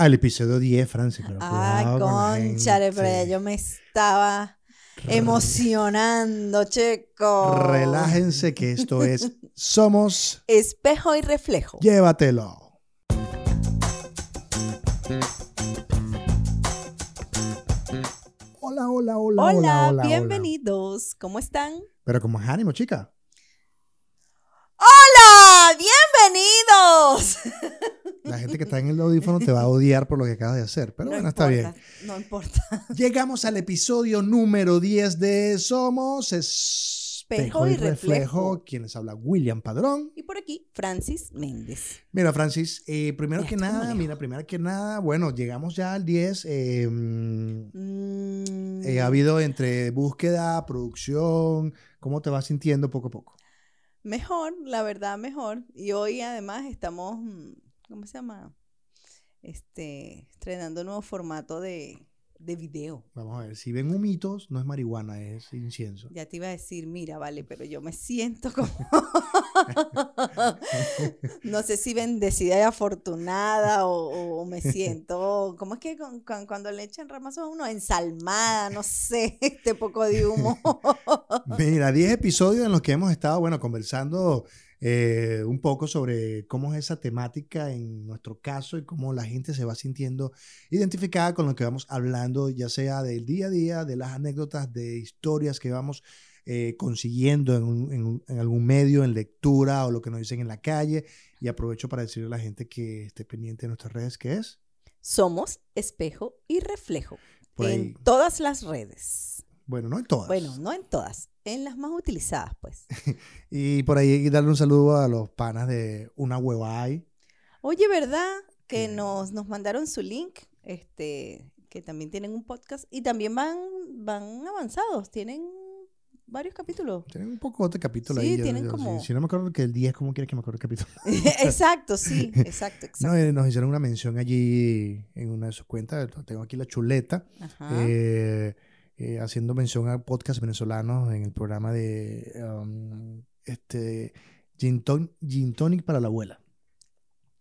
al episodio 10, Francis. pero Ah, con conchale, pero yo me estaba emocionando, chico. Relájense que esto es Somos Espejo y reflejo. Llévatelo. Hola, hola, hola, hola, Hola, hola. bienvenidos. ¿Cómo están? Pero con más ánimo, chica. ¡Hola! ¡Bienvenidos! La gente que está en el audífono te va a odiar por lo que acabas de hacer. Pero No bueno, está bien. No importa. Llegamos al episodio número 10 de Somos Espejo y, y Reflejo. Reflejo. Quien les habla, William Padrón. Y por aquí, Francis Méndez. Mira, Francis, eh, primero que nada, mira, primero que nada, bueno, llegamos ya al 10. eh, mm, Mm, eh, ha habido entre búsqueda, producción, ¿cómo te vas sintiendo poco a poco? Mejor, la verdad, mejor. Y hoy además estamos, mm, ¿cómo se llama? Este, estrenando un nuevo formato de, de video. Vamos a ver, si ven humitos, no es marihuana, es incienso. Ya te iba a decir, mira, vale, pero yo me siento como... no sé si bendecida y afortunada o, o me siento... ¿Cómo es que con- con- cuando le echan ramazos a uno? Ensalmada, no sé, este poco de humo. Mira, 10 episodios en los que hemos estado, bueno, conversando eh, un poco sobre cómo es esa temática en nuestro caso y cómo la gente se va sintiendo identificada con lo que vamos hablando, ya sea del día a día, de las anécdotas, de historias que vamos eh, consiguiendo en, un- en algún medio, en lectura o lo que nos dicen en la calle. Y aprovecho para decirle a la gente que esté pendiente de nuestras redes, que es Somos espejo y reflejo. En todas las redes. Bueno, no en todas. Bueno, no en todas, en las más utilizadas, pues. Y por ahí darle un saludo a los panas de Una Hueva Hay. Oye, ¿verdad? Que nos, nos mandaron su link, este, que también tienen un podcast y también van, van avanzados, tienen varios capítulos. Tienen un poco de capítulo Sí, ahí. tienen yo- como- Si, si no me acuerdo que el 10, ¿cómo quieres que me acuerde el capítulo? exacto, sí, exacto, exacto. No, eh, nos hicieron una mención allí en una de sus cuentas. Tengo aquí la chuleta. Ajá. eh, eh, haciendo mención a podcast venezolanos en el programa de um, este Gin, Ton- Gin Tonic para la abuela.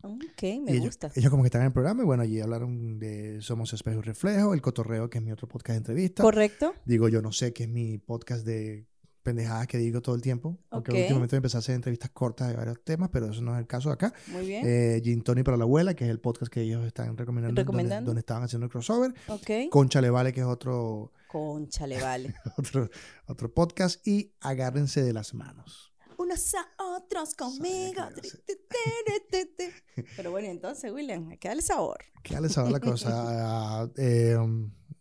ok, me ellos, gusta. ellos como que están en el programa y bueno, allí hablaron de Somos Espejo y Reflejo, El Cotorreo, que es mi otro podcast de entrevista. ¿Correcto? Digo, yo no sé, que es mi podcast de pendejadas que digo todo el tiempo. Aunque Ok. últimamente empecé a hacer entrevistas cortas de varios temas, pero eso no es el caso acá. Muy bien. Eh, Gin Tonic para la abuela, que es el podcast que ellos están recomendando, donde- Recomendando. Donde, estaban haciendo el crossover. ok. Concha Le Vale, que es otro, Conchale, vale. otro, otro podcast. Y Agárrense de las manos. Unos a otros conmigo. que. Pero bueno, entonces, William, hay que darle sabor. ¿Qué les sabe la cosa? Ah, eh,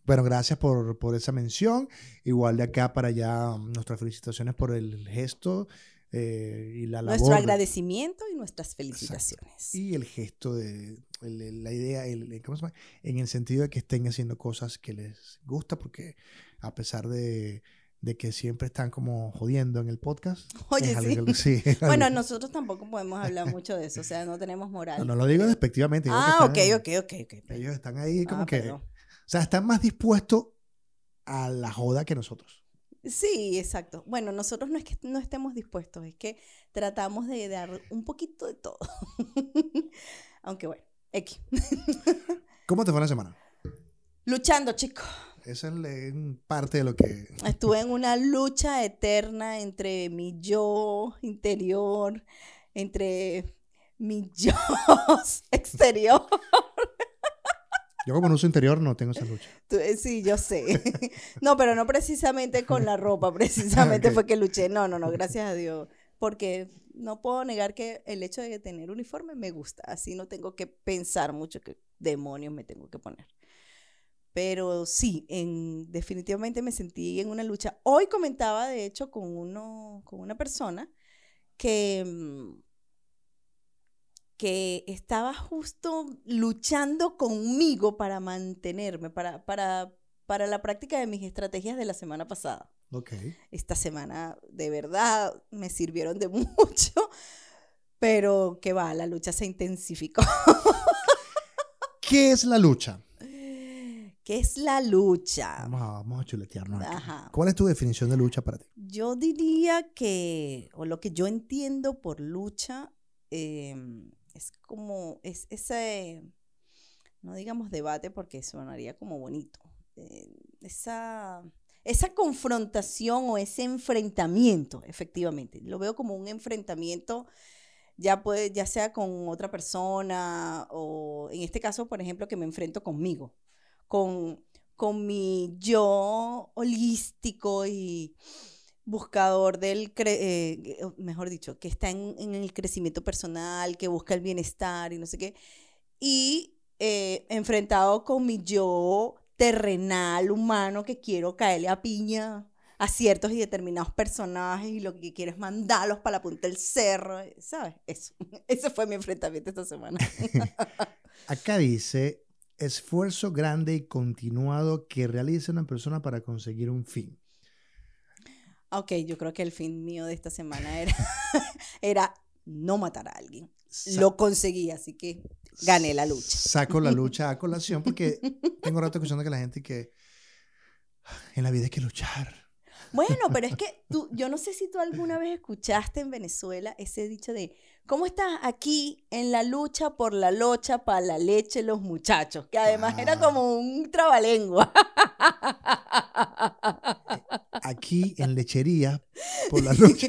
bueno, gracias por, por esa mención. Igual de acá para allá, um, nuestras felicitaciones por el gesto eh, y la labor. Nuestro agradecimiento y nuestras felicitaciones. y el gesto de el- la idea, el, ¿cómo se llama? En el sentido de que estén haciendo cosas que les gusta, porque a pesar de, de que siempre están como jodiendo en el podcast. Oye, es algo sí. que- sí, es Bueno, nosotros tampoco podemos hablar mucho de eso, o sea, no tenemos moral. no, no lo digo despectivamente. ah, ok, están- ok, ok, ok. Ellos están ahí como Ah, que, perdón. o sea, están más dispuestos a la joda que nosotros. Sí, exacto. Bueno, nosotros no es que no estemos dispuestos, es que tratamos de dar un poquito de todo. Aunque bueno, X. ¿Cómo te fue la semana? Luchando, chicos. Esa es parte de lo que... Estuve en una lucha eterna entre mi yo interior, entre mi yo exterior. Yo como no uso interior no tengo esa lucha. Eh, Sí, yo sé. No, pero no precisamente con la ropa, precisamente fue que luché. No, no, no, gracias a Dios. Porque no puedo negar que el hecho de tener uniforme me gusta. Así no tengo que pensar mucho qué demonios me tengo que poner. Pero sí, en, definitivamente me sentí en una lucha. Hoy comentaba, de hecho, con, uno, con una persona que, mm, que estaba justo luchando conmigo para mantenerme, para, para, para la práctica de mis estrategias de la semana pasada. Ok. Esta semana de verdad me sirvieron de mucho, pero que va, la lucha se intensificó. ¿Qué es la lucha? ¿Qué es la lucha? Vamos a, vamos a chuletearnos. ¿Cuál es tu definición de lucha para ti? Yo diría que, o lo que yo entiendo por lucha, eh, es como, es ese, no digamos debate porque sonaría como bonito, eh, esa, esa confrontación o ese enfrentamiento, efectivamente, lo veo como un enfrentamiento ya puede, ya sea con otra persona o en este caso, por ejemplo, que me enfrento conmigo, con, con mi yo holístico y buscador del, eh, mejor dicho, que está en, en, el crecimiento personal, que busca el bienestar y no sé qué, y eh, enfrentado con mi yo terrenal, humano, que quiero caerle a piña a ciertos y determinados personajes y lo que quiero es mandarlos para la punta del cerro, ¿sabes? Eso, ese fue mi enfrentamiento esta semana. Acá dice, esfuerzo grande y continuado que realiza una persona para conseguir un fin. Ok, yo creo que el fin mío de esta semana era, era no matar a alguien. Lo conseguí, así que gané la lucha. Saco la lucha a colación porque tengo rato escuchando que la gente que en la vida hay que luchar. Bueno, pero es que tú, yo no sé si tú alguna vez escuchaste en Venezuela ese dicho de, ¿cómo estás aquí en la lucha por la locha para la leche los muchachos? Que además era ah. como un trabalengua. Aquí en lechería por la lucha.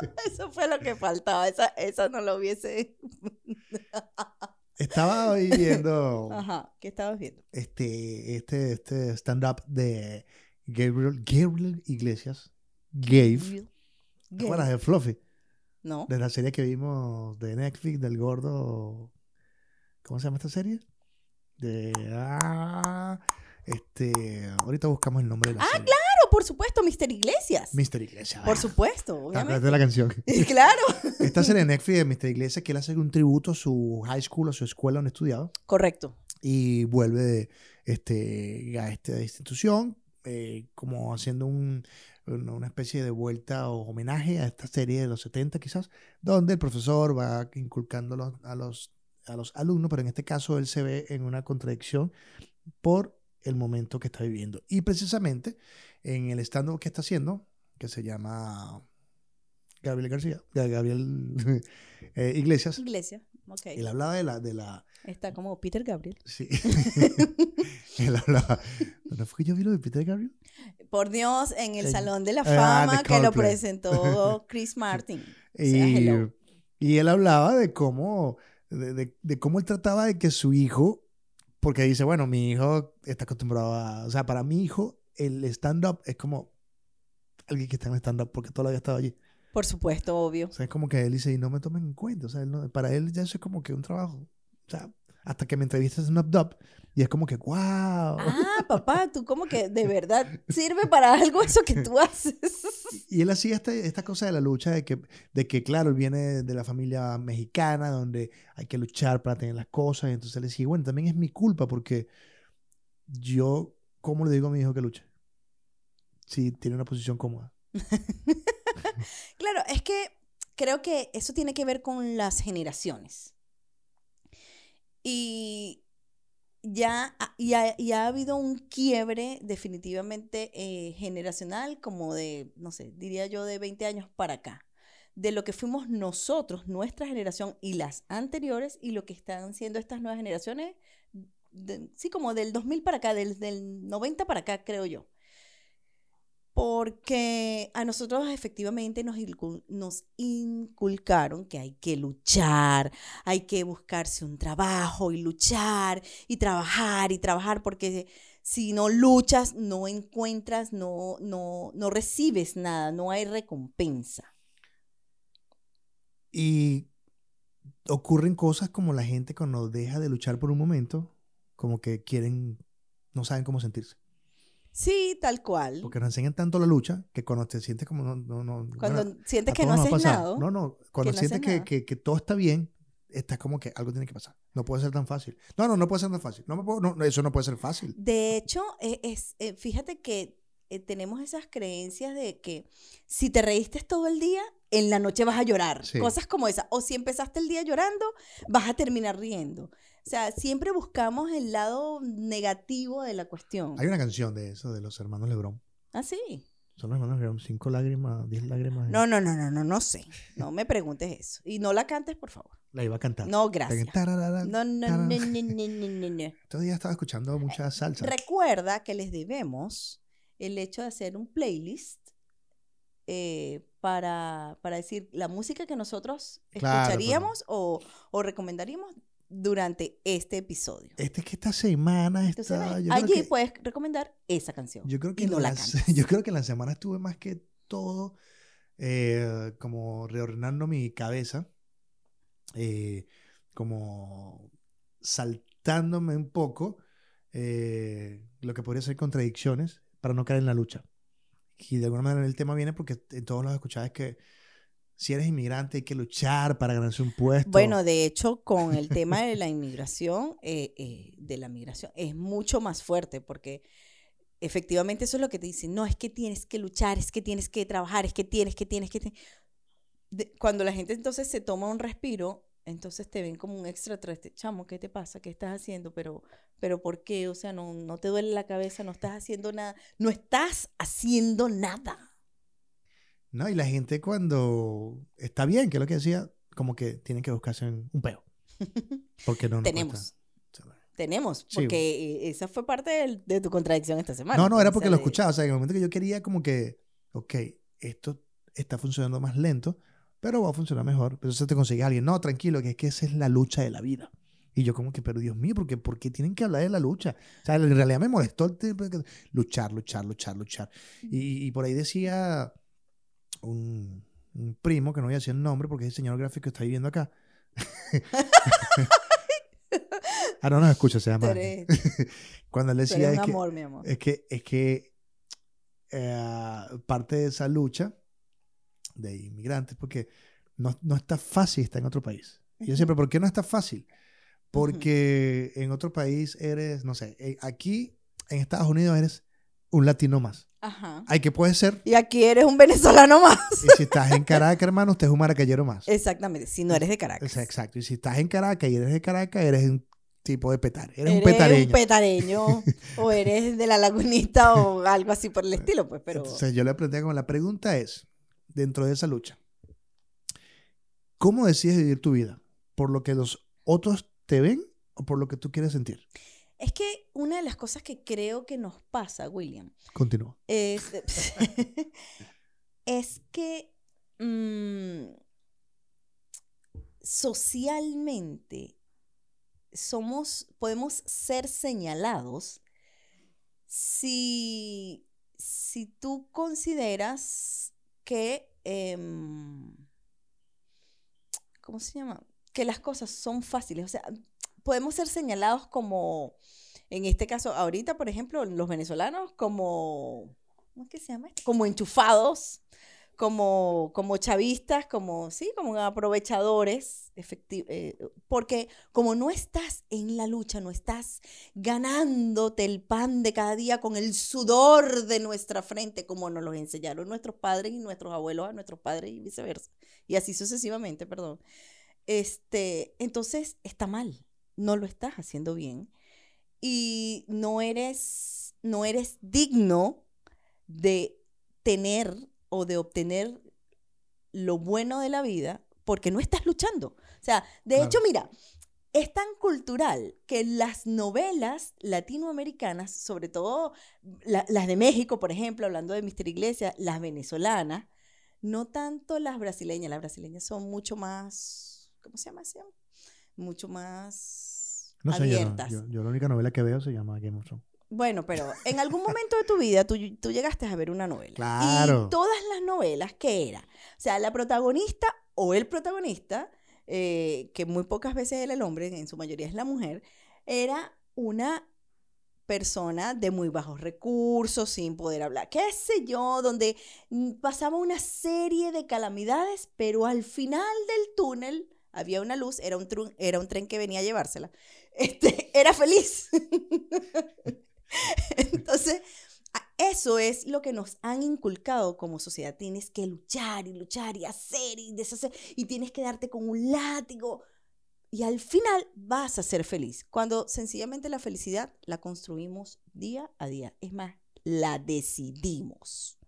Eso fue lo que faltaba, esa, esa no lo hubiese... Estaba viendo... Ajá, ¿qué estabas viendo? Este, este, este stand-up de Gabriel, Gabriel Iglesias. Gabe. ¿Te acuerdas de Fluffy? No. De la serie que vimos de Netflix, del gordo... ¿Cómo se llama esta serie? De... Ah, este... Ahorita buscamos el nombre de la ah, serie. ¡Ah, claro! Por supuesto, Mister Iglesias. Mister Iglesias. Por supuesto, obviamente. de la canción. claro. Esta serie de Netflix de Mister Iglesias que él hace un tributo a su high school, a su escuela donde estudiaba. Correcto. Y vuelve este, a esta institución eh, como haciendo un, una especie de vuelta o homenaje a esta serie de los 70 quizás, donde el profesor va inculcando a los, a los alumnos, pero en este caso él se ve en una contradicción por el momento que está viviendo. Y precisamente en el stand que está haciendo, que se llama Gabriel García, Gabriel eh, Iglesias. Iglesias, ok. Él hablaba de la, de la... Está como Peter Gabriel. Sí. él hablaba... ¿No fue que yo vi lo de Peter Gabriel? Por Dios, en el Salón de la ah, Fama que lo presentó Chris Martin. y, y, él hablaba de cómo, de, de cómo él trataba de que su hijo porque dice, bueno, mi hijo está acostumbrado a... O sea, para mi hijo el stand-up es como alguien que está en stand-up porque todavía estado allí. Por supuesto, obvio. O sea, es como que él dice, y no me tomen en cuenta. O sea, para él ya eso es como que un trabajo. O sea, hasta que me entrevistas en Up y es como que, wow. Ah, papá, tú como que de verdad sirve para algo eso que tú haces. Y él hacía esta, esta cosa de la lucha, de que, de que, claro, él viene de la familia mexicana, donde hay que luchar para tener las cosas. Y entonces él decía, bueno, también es mi culpa porque yo, ¿cómo le digo a mi hijo que luche? Si tiene una posición cómoda. claro, es que creo que eso tiene que ver con las generaciones. Y ya, ya, ha habido un quiebre definitivamente eh, generacional, como de, no sé, diría yo de 20 años para acá, de lo que fuimos nosotros, nuestra generación y las anteriores, y lo que están siendo estas nuevas generaciones, sí, como del 2000 para acá, del, del 90 para acá, creo yo porque a nosotros efectivamente nos, inculcaron que hay que luchar, hay que buscarse un trabajo y luchar y trabajar y trabajar, porque si no luchas, no encuentras, no, no, no recibes nada, no hay recompensa. Y ocurren cosas como la gente cuando deja de luchar por un momento, como que quieren, no saben cómo sentirse. Sí, tal cual. Porque nos enseñan tanto la lucha que cuando te sientes como no... no, no cuando sientes que no haces nada. No, no, cuando sientes que, que, que, todo está bien, estás como que algo tiene que pasar. No puede ser tan fácil. No, no, no puede ser tan fácil. No, no eso no puede ser fácil. De hecho, e, es, eh, fíjate que eh, tenemos esas creencias de que si te reíste todo el día, en la noche vas a llorar. Cosas como esas. O si empezaste el día llorando, vas a terminar riendo. O sea, siempre buscamos el lado negativo de la cuestión. Hay una canción de eso, de los hermanos Lebrón. Ah, sí. Son las manos, cinco lágrimas, diez lágrimas. No, no, no, no, no, no sé. No me preguntes eso. Y no la cantes, por favor. La iba a cantar. No, gracias. No, no, no, no, no, no, no, no. Estos días estaba escuchando mucha salsa. Recuerda que les debemos el hecho de hacer un playlist eh, para, para decir la música que nosotros Claro, escucharíamos o, o recomendaríamos durante este episodio. Este es que esta semana Entonces, está. creo, allí que, puedes recomendar esa canción. yo, creo que no la la, yo creo que en la semana estuve más que todo eh, como reordenando mi cabeza, eh, como saltándome un poco eh, lo que podría ser contradicciones para no caer en la lucha. Y de alguna manera el tema viene porque en todos los escuchados que si eres inmigrante hay que luchar para ganarse un puesto. Bueno, de hecho, con el tema de la inmigración, eh, eh, de la migración, es mucho más fuerte porque efectivamente eso es lo que te dicen. No, es que tienes que luchar, es que tienes que trabajar, es que tienes, que tienes, que... te-". Cuando la gente entonces se toma un respiro, entonces te ven como un extraterrestre. Chamo, ¿qué te pasa? ¿Qué estás haciendo? Pero, pero ¿por qué? O sea, no, no te duele la cabeza, no estás haciendo nada. No estás haciendo nada. No, y la gente cuando está bien, que es lo que decía, como que tienen que buscarse un peo. Porque no nos Tenemos. cuesta. Tenemos, Sí. porque eh, esa fue parte de tu contradicción esta semana. No, no, pues, era o porque sea, lo escuchaba. O sea, en el momento que yo quería como que, ok, esto está funcionando más lento, pero va a funcionar mejor. Pero entonces te conseguís a alguien, no, tranquilo, que es que esa es la lucha de la vida. Y yo como que, pero Dios mío, ¿por qué, por qué tienen que hablar de la lucha? O sea, en realidad me molestó el luchar, luchar, luchar, luchar. Y, y por ahí decía un, un primo, que no voy a decir el nombre porque es el señor gráfico que está viviendo acá. ah, no nos escucha, se llama. Cuando él decía es que, es que, es que eh, parte de esa lucha de inmigrantes, porque no, no está fácil estar en otro país. Y yo siempre, ¿por qué no está fácil? Porque en otro país eres, no sé, eh, aquí en Estados Unidos eres un latino más. Ajá. Hay que puede ser. Y aquí eres un venezolano más. Y si estás en Caracas, hermano, usted es un maracayero más. Exactamente, si no eres de Caracas. Exacto. Y si estás en Caracas y eres de Caracas, eres un tipo de petar. Eres, un petareño. petareño, o eres de la lagunita o algo así por el estilo, pues, pero... Entonces yo le aprendí como la pregunta es, dentro de esa lucha, ¿cómo decides vivir tu vida? ¿Por lo que los otros te ven o por lo que tú quieres sentir? Es que una de las cosas que creo que nos pasa, William, Continúa. es, es que mm, socialmente somos, podemos ser señalados si, si tú consideras que, em, ¿cómo se llama? Que las cosas son fáciles. O sea, podemos ser señalados como, en este caso, ahorita, por ejemplo, los venezolanos, como, ¿cómo es que se llama esto? Como enchufados, como, como chavistas, como, sí, como aprovechadores, eh, porque como no estás en la lucha, no estás ganándote el pan de cada día con el sudor de nuestra frente, como nos lo enseñaron nuestros padres y nuestros abuelos a nuestros padres y viceversa, y así sucesivamente, perdón. Este, entonces está mal, no lo estás haciendo bien y no eres, no eres digno de tener o de obtener lo bueno de la vida porque no estás luchando. O sea, de Claro. hecho, mira, es tan cultural que las novelas latinoamericanas, sobre todo la- las de México, por ejemplo, hablando de Mister Iglesias, las venezolanas, no tanto las brasileñas, las brasileñas son mucho más, ¿cómo se llama? Mucho más No sé, yo, abiertas. yo, yo la única novela que veo se llama Game of Thrones. Bueno, pero en algún momento de tu vida tú, tú llegaste a ver una novela. Claro. Y todas las novelas, ¿qué era? O sea, la protagonista o el protagonista, eh, que muy pocas veces era el hombre, en su mayoría es la mujer, era una persona de muy bajos recursos, sin poder hablar, qué sé yo, donde mm, pasaba una serie de calamidades, pero al final del túnel había una luz, era un, tru- era un tren que venía a llevársela. Este, era feliz. Entonces, eso es lo que nos han inculcado como sociedad. Tienes que luchar y luchar y hacer y deshacer y tienes que darte con un látigo. Y al final vas a ser feliz. Cuando sencillamente la felicidad la construimos día a día. Es más, la decidimos.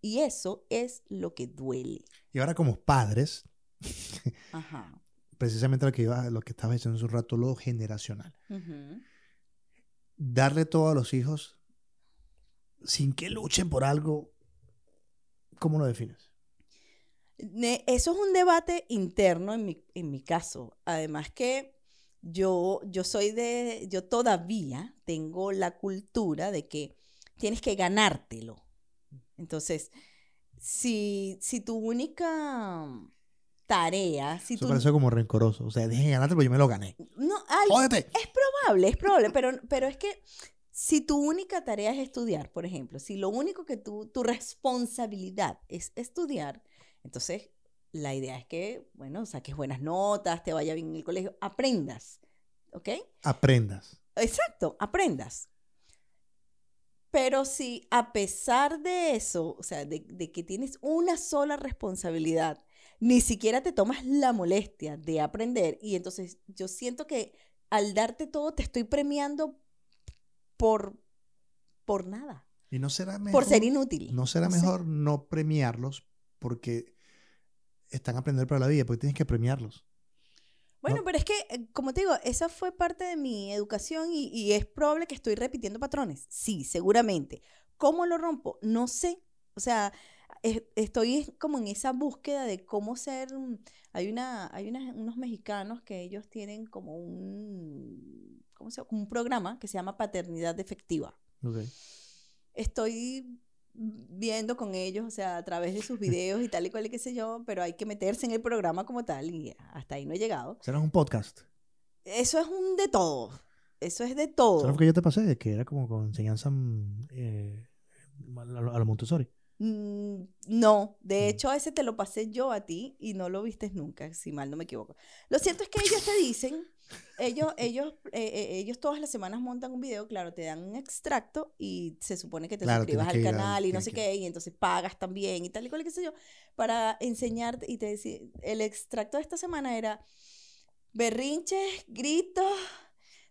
Y eso es lo que duele. Y ahora como padres, Ajá. precisamente lo que, iba, lo que estaba diciendo hace un rato, lo generacional. Darle todo a los hijos sin que luchen por algo, ¿cómo lo defines? Ne- Eso es un debate interno en mi, en mi caso. Además que yo, yo soy de, yo todavía tengo la cultura de que tienes que ganártelo. Entonces, si, si tu única tarea, si Eso tú... parece como rencoroso. O sea, dejen ganarte porque yo me lo gané. No, ay, ¡Jódete! es probable, es probable, pero, pero es que si tu única tarea es estudiar, por ejemplo, si lo único que tú, tu responsabilidad es estudiar, entonces la idea es que, bueno, saques buenas notas, te vaya bien en el colegio, aprendas, ¿ok? Aprendas. Exacto, aprendas. Pero si a pesar de eso, o sea, de, de que tienes una sola responsabilidad, ni siquiera te tomas la molestia de aprender, y entonces yo siento que al darte todo te estoy premiando por, por nada, Y no será mejor. por ser inútil. No será No sé. mejor no premiarlos porque están a aprender para la vida, porque tienes que premiarlos. Bueno, ¿no? pero es que, eh, como te digo, esa fue parte de mi educación y, y es probable que estoy repitiendo patrones. Sí, seguramente. ¿Cómo lo rompo? No sé. O sea, estoy como en esa búsqueda de cómo ser. Hay una, hay unas- unos mexicanos que ellos tienen como un, ¿cómo se un programa que se llama paternidad efectiva estoy viendo con ellos, o sea, a través de sus videos y tal y cual y qué sé yo, pero hay que meterse en el programa como tal y hasta ahí no he llegado. Será un podcast. Eso es un de todo. Eso es de ¿Sabes todo. lo que yo te pasé? Que era como con enseñanza mm, eh, a lo a lo Montessori. Mm, no, de Mm. hecho ese te lo pasé yo a ti y no lo viste nunca, si mal no me equivoco. Lo cierto es que ellos te dicen, ellos, ellos, eh, eh, ellos todas las semanas montan un video, claro, te dan un extracto y se supone que te Claro, suscribas al canal y no sé que- qué, y entonces pagas también y tal y cual y qué sé yo, para enseñarte y te decía, el extracto de esta semana era berrinches, gritos,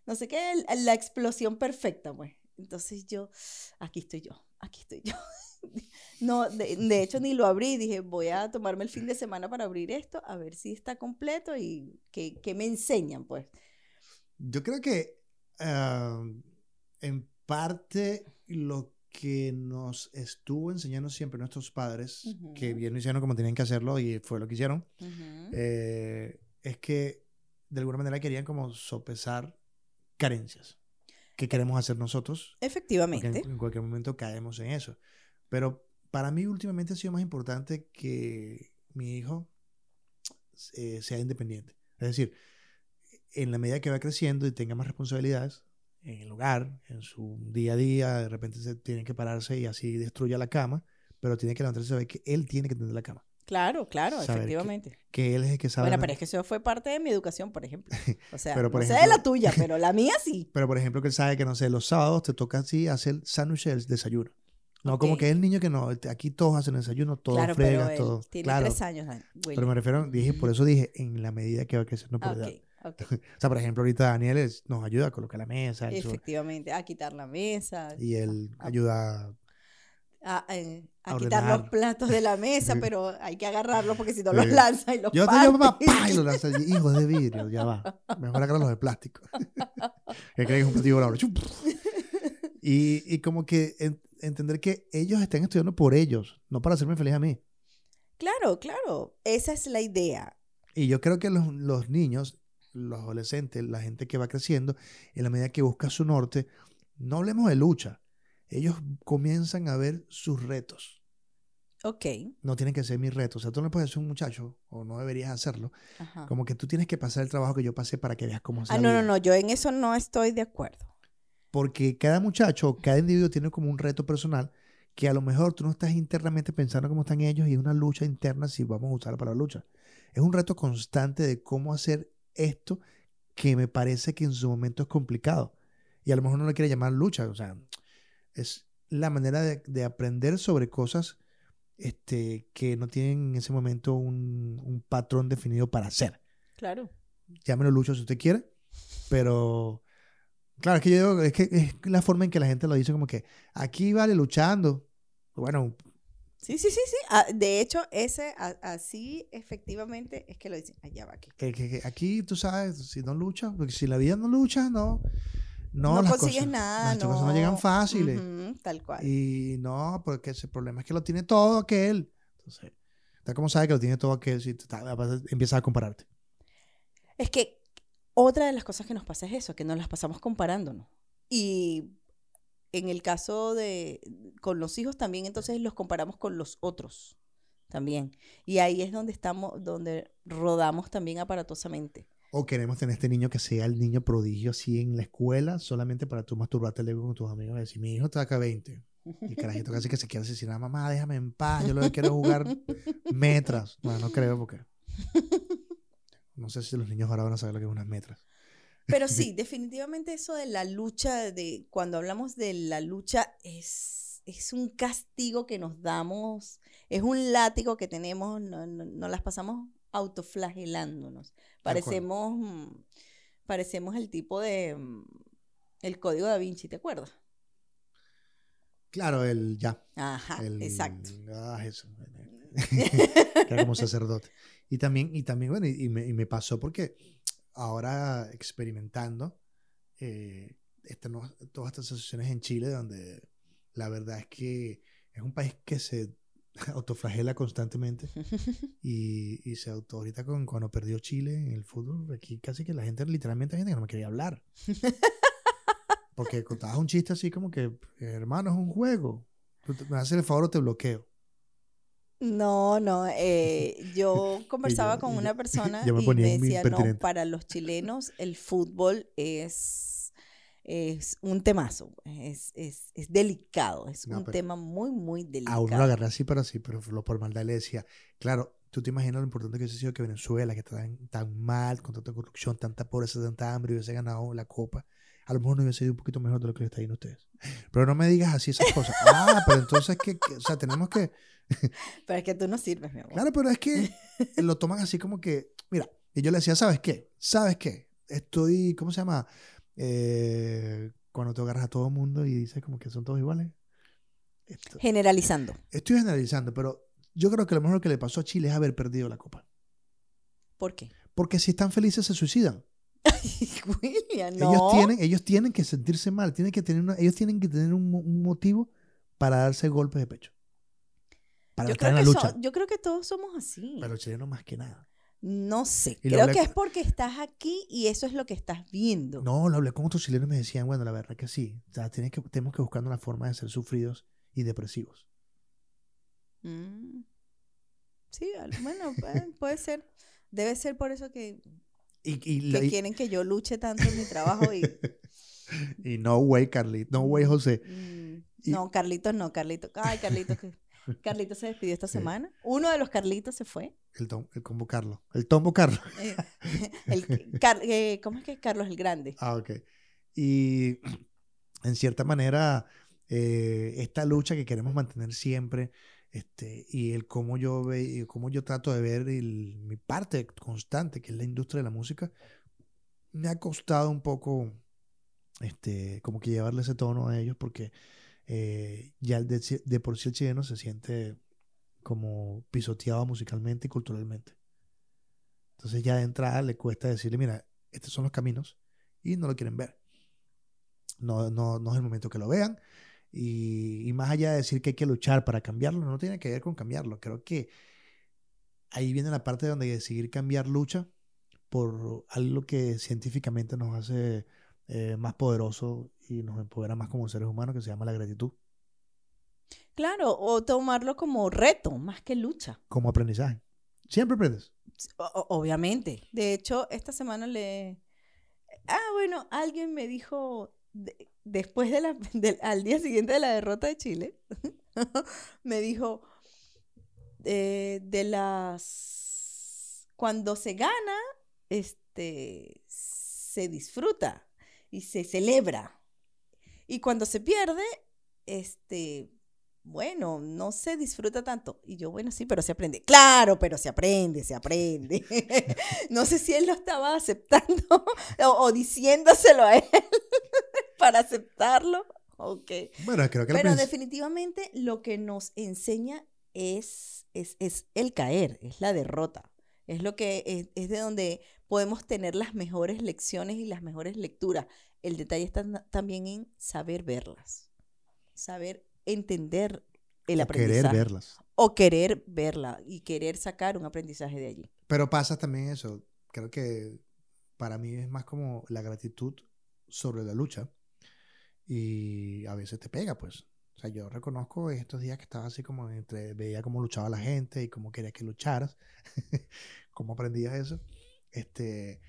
no sé qué, la explosión perfecta, pues. Entonces yo, aquí estoy yo, aquí estoy yo. No, de, de hecho ni lo abrí, dije, voy a tomarme el fin de semana para abrir esto, a ver si está completo y que, que me enseñan, pues. Yo creo que ah, en parte lo que nos estuvo enseñando siempre nuestros padres, que bien lo hicieron como tenían que hacerlo y fue lo que hicieron, Ujú. eh, es que de alguna manera querían como sopesar carencias que queremos hacer nosotros Efectivamente. en, en cualquier momento caemos en eso. Pero para mí últimamente ha sido más importante que mi hijo eh, sea independiente. Es decir, en la medida que va creciendo y tenga más responsabilidades en el hogar, en su día a día, de repente se tiene que pararse y así destruya la cama, pero tiene que levantarse y saber que él tiene que tender la cama. Claro, claro, Saber efectivamente. Que él es el que sabe. Bueno, pero es que eso fue parte de mi educación, por ejemplo. O sea, Pero, por no sé de ejemplo- la tuya, pero la mía sí. Pero, por ejemplo, que él sabe que, no sé, los sábados te toca así hacer sándwiches del desayuno. No, como que es el niño que no, aquí todos hacen desayuno, todos claro, pero fregan, él todos. tiene Claro, tres años, Willy. pero me refiero, dije, por eso dije, en la medida que va creciendo por Ah, edad. ok, ok. O sea, por ejemplo, ahorita Daniel es- nos ayuda a colocar la mesa eso, Efectivamente, a quitar la mesa, y él a- ayuda a, eh, a a quitar los platos de la mesa, pero hay que agarrarlos porque si no los lanza y los Yo te parte. papá y lo lanza hijos de vidrio, ya va. Mejor agarra los de plástico. que creen que es un platillo volador. Y, y como que en- entender que ellos están estudiando por ellos, no para hacerme feliz a mí. Claro, claro, esa es la idea. Y yo creo que los, los niños, los adolescentes, la gente que va creciendo, en la medida que busca su norte, no hablemos de lucha. Ellos comienzan a ver sus retos. Ok. No tienen que ser mis retos. O sea, tú no puedes a un muchacho, o no deberías hacerlo, Ajá. como que tú tienes que pasar el trabajo que yo pasé para que veas cómo se Ah, no, no, no, yo en eso no estoy de acuerdo. Porque cada muchacho, cada individuo tiene como un reto personal que a lo mejor tú no estás internamente pensando cómo están ellos y es una lucha interna si vamos a usar la palabra lucha. Es un reto constante de cómo hacer esto que me parece que en su momento es complicado. Y a lo mejor no le quiere llamar lucha, o sea, es la manera de, de aprender sobre cosas este, que no tienen en ese momento un, un patrón definido para hacer Claro. llámelo lucho si usted quiere, pero claro, es que yo digo, es que es la forma en que la gente lo dice como que aquí vale luchando. Bueno, Sí, sí, sí, sí. Ah, de hecho, ese, así efectivamente es que lo dicen. Allá va aquí. Que, que- que aquí, tú sabes, si no luchas, porque si la vida no lucha, no. No, No, las consigues cosas, nada. Las cosas no llegan fáciles. Ujú, tal cual. Y no, porque ese problema es que lo tiene todo aquel. Entonces, ¿está cómo sabe que lo tiene todo aquel si te empiezas a compararte? Es que otra de las cosas que nos pasa es eso, que nos las pasamos comparándonos. Y en el caso de con los hijos también, entonces los comparamos con los otros también. Y ahí es donde estamos, donde rodamos también aparatosamente. O queremos tener este niño que sea el niño prodigio así en la escuela, solamente para tú masturbarte luego con tus amigos y decir, mi hijo está acá 20. Y carajito casi que se quiere asesinar, mamá, déjame en paz, yo lo que quiero es jugar metras. Bueno, no creo porque... No sé si los niños ahora van a saber lo que es unas metras. Pero sí, definitivamente eso de la lucha, de cuando hablamos de la lucha, es, es un castigo que nos damos, es un látigo que tenemos, no, no- nos las pasamos autoflagelándonos. Parecemos, mm, parecemos el tipo de, mm, el código da Vinci, ¿te acuerdas? Claro, el ya. Ajá, El, exacto. Ah, eso. era como sacerdote. Y también, y también bueno, y, y me, y me pasó porque ahora experimentando eh, esta no- todas estas asociaciones en Chile, donde la verdad es que es un país que se autoflagela constantemente y, y se auto ahorita con, cuando perdió Chile en el fútbol, aquí casi que la gente, literalmente hay gente que no me quería hablar. Porque contabas un chiste así como que, hermano, es un juego. Me haces el favor o te bloqueo. No, no, eh, yo conversaba yo- con una persona me y me decía, no, impertinente". para los chilenos el fútbol es, es un temazo, es, es, es delicado, es No, un tema muy, muy delicado. A uno lo agarré así, pero así, pero lo por maldad le decía, claro, tú te imaginas lo importante que hubiese sido que Venezuela, que está tan, tan mal, con tanta corrupción, tanta pobreza, tanta hambre, hubiese ganado la copa. A lo mejor no hubiese sido un poquito mejor de lo que le está a ustedes. Pero no me digas así esas cosas. Ah, pero entonces, que, o sea, tenemos que. Pero es que tú no sirves, mi amor. Claro, pero es que lo toman así como que. Mira, y yo le decía, ¿sabes qué? ¿Sabes qué? Estoy. ¿Cómo se llama? Eh, cuando te agarras a todo el mundo y dices como que son todos iguales. Esto- Generalizando. Estoy generalizando, pero yo creo que lo mejor que le pasó a Chile es haber perdido la copa. ¿Por qué? Porque si están felices se suicidan. William, no. Ellos, tienen, ellos tienen que sentirse mal, tienen que tener una- ellos tienen que tener un, un motivo para darse golpes de pecho. Para yo, estar en la lucha. so- yo creo que todos somos así. Pero el chileno más que nada. no sé. Y Creo hablé que es porque estás aquí y eso es lo que estás viendo. No, lo hablé con otros chilenos y me decían, bueno, la verdad que sí. O sea, tienen que, tenemos que buscar una forma de ser sufridos y depresivos. Mm. Sí, bueno, puede, puede ser. Debe ser por eso que, Y, y, que la- quieren que yo luche tanto en mi trabajo y... y no way, Carly. No way, José. Mm, Y- No, Carlitos no, Carlitos. Ay, Carlitos. que- Carlitos se despidió esta Sí. semana. Uno de los Carlitos se fue. El, tom- el combo Carlos. El tombo Carlos. Eh, el, Car- eh, ¿Cómo es que es Carlos el Grande? Ah, ok. Y en cierta manera, eh, esta lucha que queremos mantener siempre, este, y el cómo yo ve, cómo yo trato de ver el- mi parte constante, que es la industria de la música, me ha costado un poco, este, como que llevarle ese tono a ellos, porque eh, ya de por sí el chileno se siente como pisoteado musicalmente y culturalmente. Entonces ya de entrada le cuesta decirle, mira, estos son los caminos y no lo quieren ver. No, no, no es el momento que lo vean. Y, y más allá de decir que hay que luchar para cambiarlo, no tiene que ver con cambiarlo. Creo que ahí viene la parte donde decidir cambiar lucha por algo que científicamente nos hace eh, más poderoso y nos empodera más como seres humanos, que se llama la gratitud, Claro, o tomarlo como reto, más que lucha. como aprendizaje. Siempre aprendes. O- obviamente. De hecho, esta semana le... Ah, bueno, alguien me dijo, de- después de la, del- al día siguiente de la derrota de Chile, me dijo, eh, de las... Cuando se gana, este, se disfruta y se celebra. Y cuando se pierde, este, bueno, no se disfruta tanto. Y yo, bueno, sí, pero se aprende. Claro, pero se aprende, se aprende. no sé si él lo estaba aceptando o, o diciéndoselo a él para aceptarlo. Ok. Bueno, creo que Pero definitivamente lo que nos enseña es, es, es el caer, es la derrota. Es lo que es, es de donde podemos tener las mejores lecciones y las mejores lecturas. El detalle está también en saber verlas, saber entender el O aprendizaje. querer verlas. O querer verla y querer sacar un aprendizaje de allí. Pero pasa también eso. Creo que para mí es más como la gratitud sobre la lucha. Y a veces te pega, pues. O sea, yo reconozco estos días que estaba así como entre, veía cómo luchaba la gente y cómo quería que lucharas, cómo aprendías eso. Este,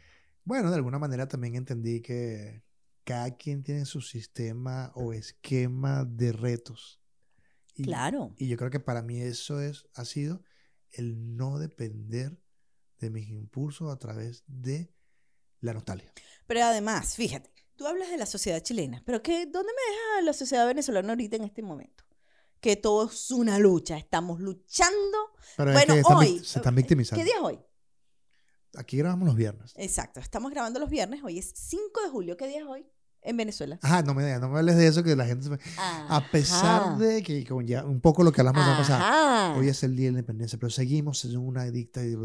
bueno, de alguna manera también entendí que cada quien tiene su sistema o esquema de retos. Y, Claro. y yo creo que para mí eso es, ha sido el no depender de mis impulsos a través de la nostalgia. Pero además, fíjate, tú hablas de la sociedad chilena, pero ¿qué, ¿dónde me deja la sociedad venezolana ahorita en este momento? Que todo es una lucha, estamos luchando. Pero Bueno, es que están hoy, se están ¿Qué victimizando. día es hoy? Aquí grabamos los viernes. Exacto, estamos grabando los viernes, hoy es 5 de julio, ¿qué día es hoy? En Venezuela. Ajá, no me, no me hables de eso que la gente se A pesar de que como ya un poco lo que hablamos la pasada, hoy es el día de la independencia, pero seguimos en una dicta y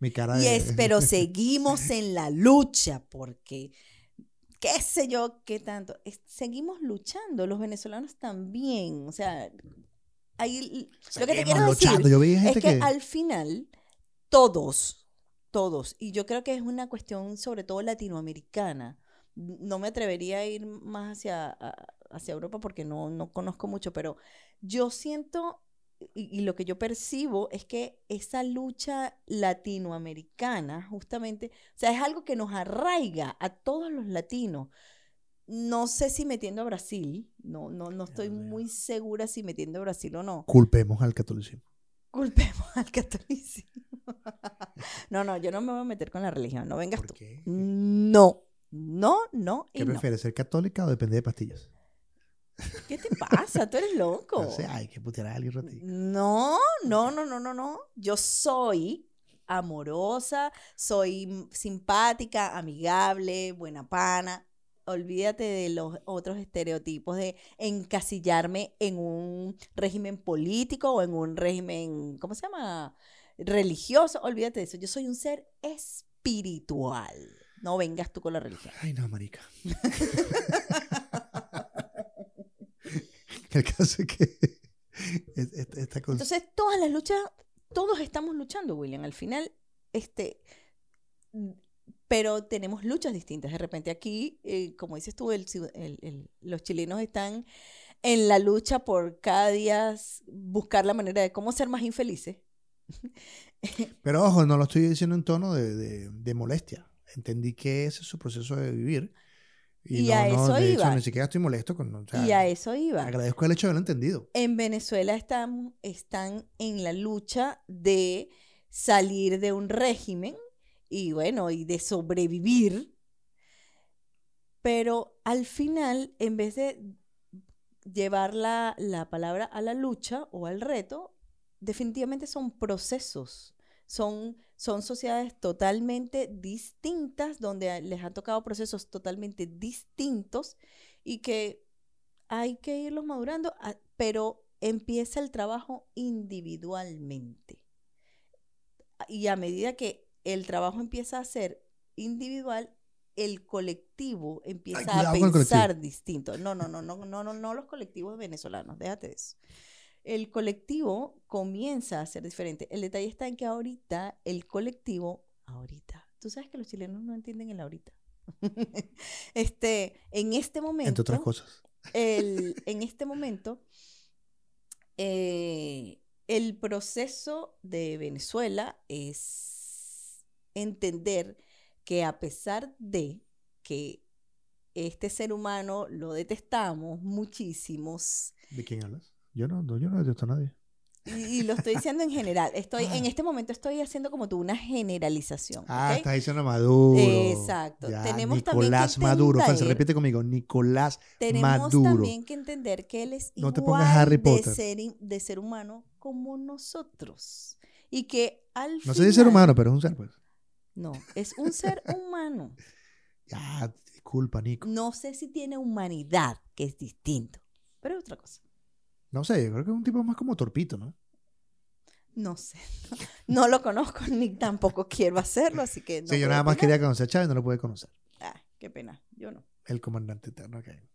mi cara Y de- es, pero seguimos en la lucha porque, qué sé yo, qué tanto. Es- seguimos luchando, los venezolanos también. O sea, ahí, lo que te quiero luchando. decir Yo vi es que, al final, todos, todos, y yo creo que es una cuestión sobre todo latinoamericana. No me atrevería a ir más hacia, hacia Europa porque no, no conozco mucho, pero yo siento y, y lo que yo percibo es que esa lucha latinoamericana, justamente, o sea, es algo que nos arraiga a todos los latinos. No sé si metiendo a Brasil, no, no, no estoy muy segura si metiendo a Brasil o no. culpemos al catolicismo. Culpemos al catolicismo. no, no, yo no me voy a meter con la religión, no vengas ¿Por tú. qué? No, no, no y ¿Qué no. prefieres, ser católica o depender de pastillas? ¿Qué te pasa? Tú eres loco. O sea, hay que putear a alguien ratito. No, no, no, no, no, no. Yo soy amorosa, soy simpática, amigable, buena pana. Olvídate de los otros estereotipos de encasillarme en un régimen político o en un régimen, ¿cómo se llama? Religioso. Olvídate de eso. Yo soy un ser espiritual. No vengas tú con la religión. Ay, no, marica. El caso es que es- es- esta cosa... Entonces, todas las luchas, todos estamos luchando, William. Al final, este, pero tenemos luchas distintas. De repente aquí, eh, como dices tú, el el- el- los chilenos están en la lucha por cada día buscar la manera de cómo ser más infelices. Pero ojo, no lo estoy diciendo en tono de, de- de molestia. Entendí que ese es su proceso de vivir. Y no, a no, eso de hecho, iba. ni siquiera estoy molesto con... o sea, y a eso iba. Agradezco el hecho de haberlo entendido. En Venezuela están, están en la lucha de salir de un régimen y bueno, y de sobrevivir. Pero al final, en vez de llevar la, la palabra a la lucha o al reto, definitivamente son procesos. Son, son sociedades totalmente distintas, donde les han tocado procesos totalmente distintos y que hay que irlos madurando, a- pero empieza el trabajo individualmente. Y a medida que el trabajo empieza a ser individual, el colectivo empieza a pensar distinto. No, no, no, no, no, no, no los colectivos venezolanos, déjate de eso. El colectivo comienza a ser diferente. El detalle está en que ahorita el colectivo, ahorita, tú sabes que los chilenos no entienden el ahorita. este, en este momento, Entre otras cosas. el- en este momento, eh, el proceso de Venezuela es entender que a pesar de que este ser humano lo detestamos muchísimos, ¿De quién hablas? Yo no, yo no detesto a nadie. y, y lo estoy diciendo en general, estoy, Ah. en este momento estoy haciendo como tú una generalización. Ah, estás diciendo Maduro. Exacto. Ya, Tenemos también que Nicolás Maduro. Fran, se entender- repite conmigo. Nicolás Tenemos Maduro. también que entender que él es No te igual pongas Harry de ser, in- de ser humano como nosotros. Y que al No sé si ser humano, pero es un ser, pues. No, es un ser humano. Ya, disculpa, Nico. No sé si tiene humanidad, que es distinto. Pero es otra cosa. No sé, yo creo que es un tipo más como torpito, ¿no? No sé. No lo conozco ni tampoco quiero hacerlo, así que no. sí, yo nada más opinar. quería conocer a Chávez, no lo pude conocer. Ah, qué pena. Yo no. El comandante eterno que hay.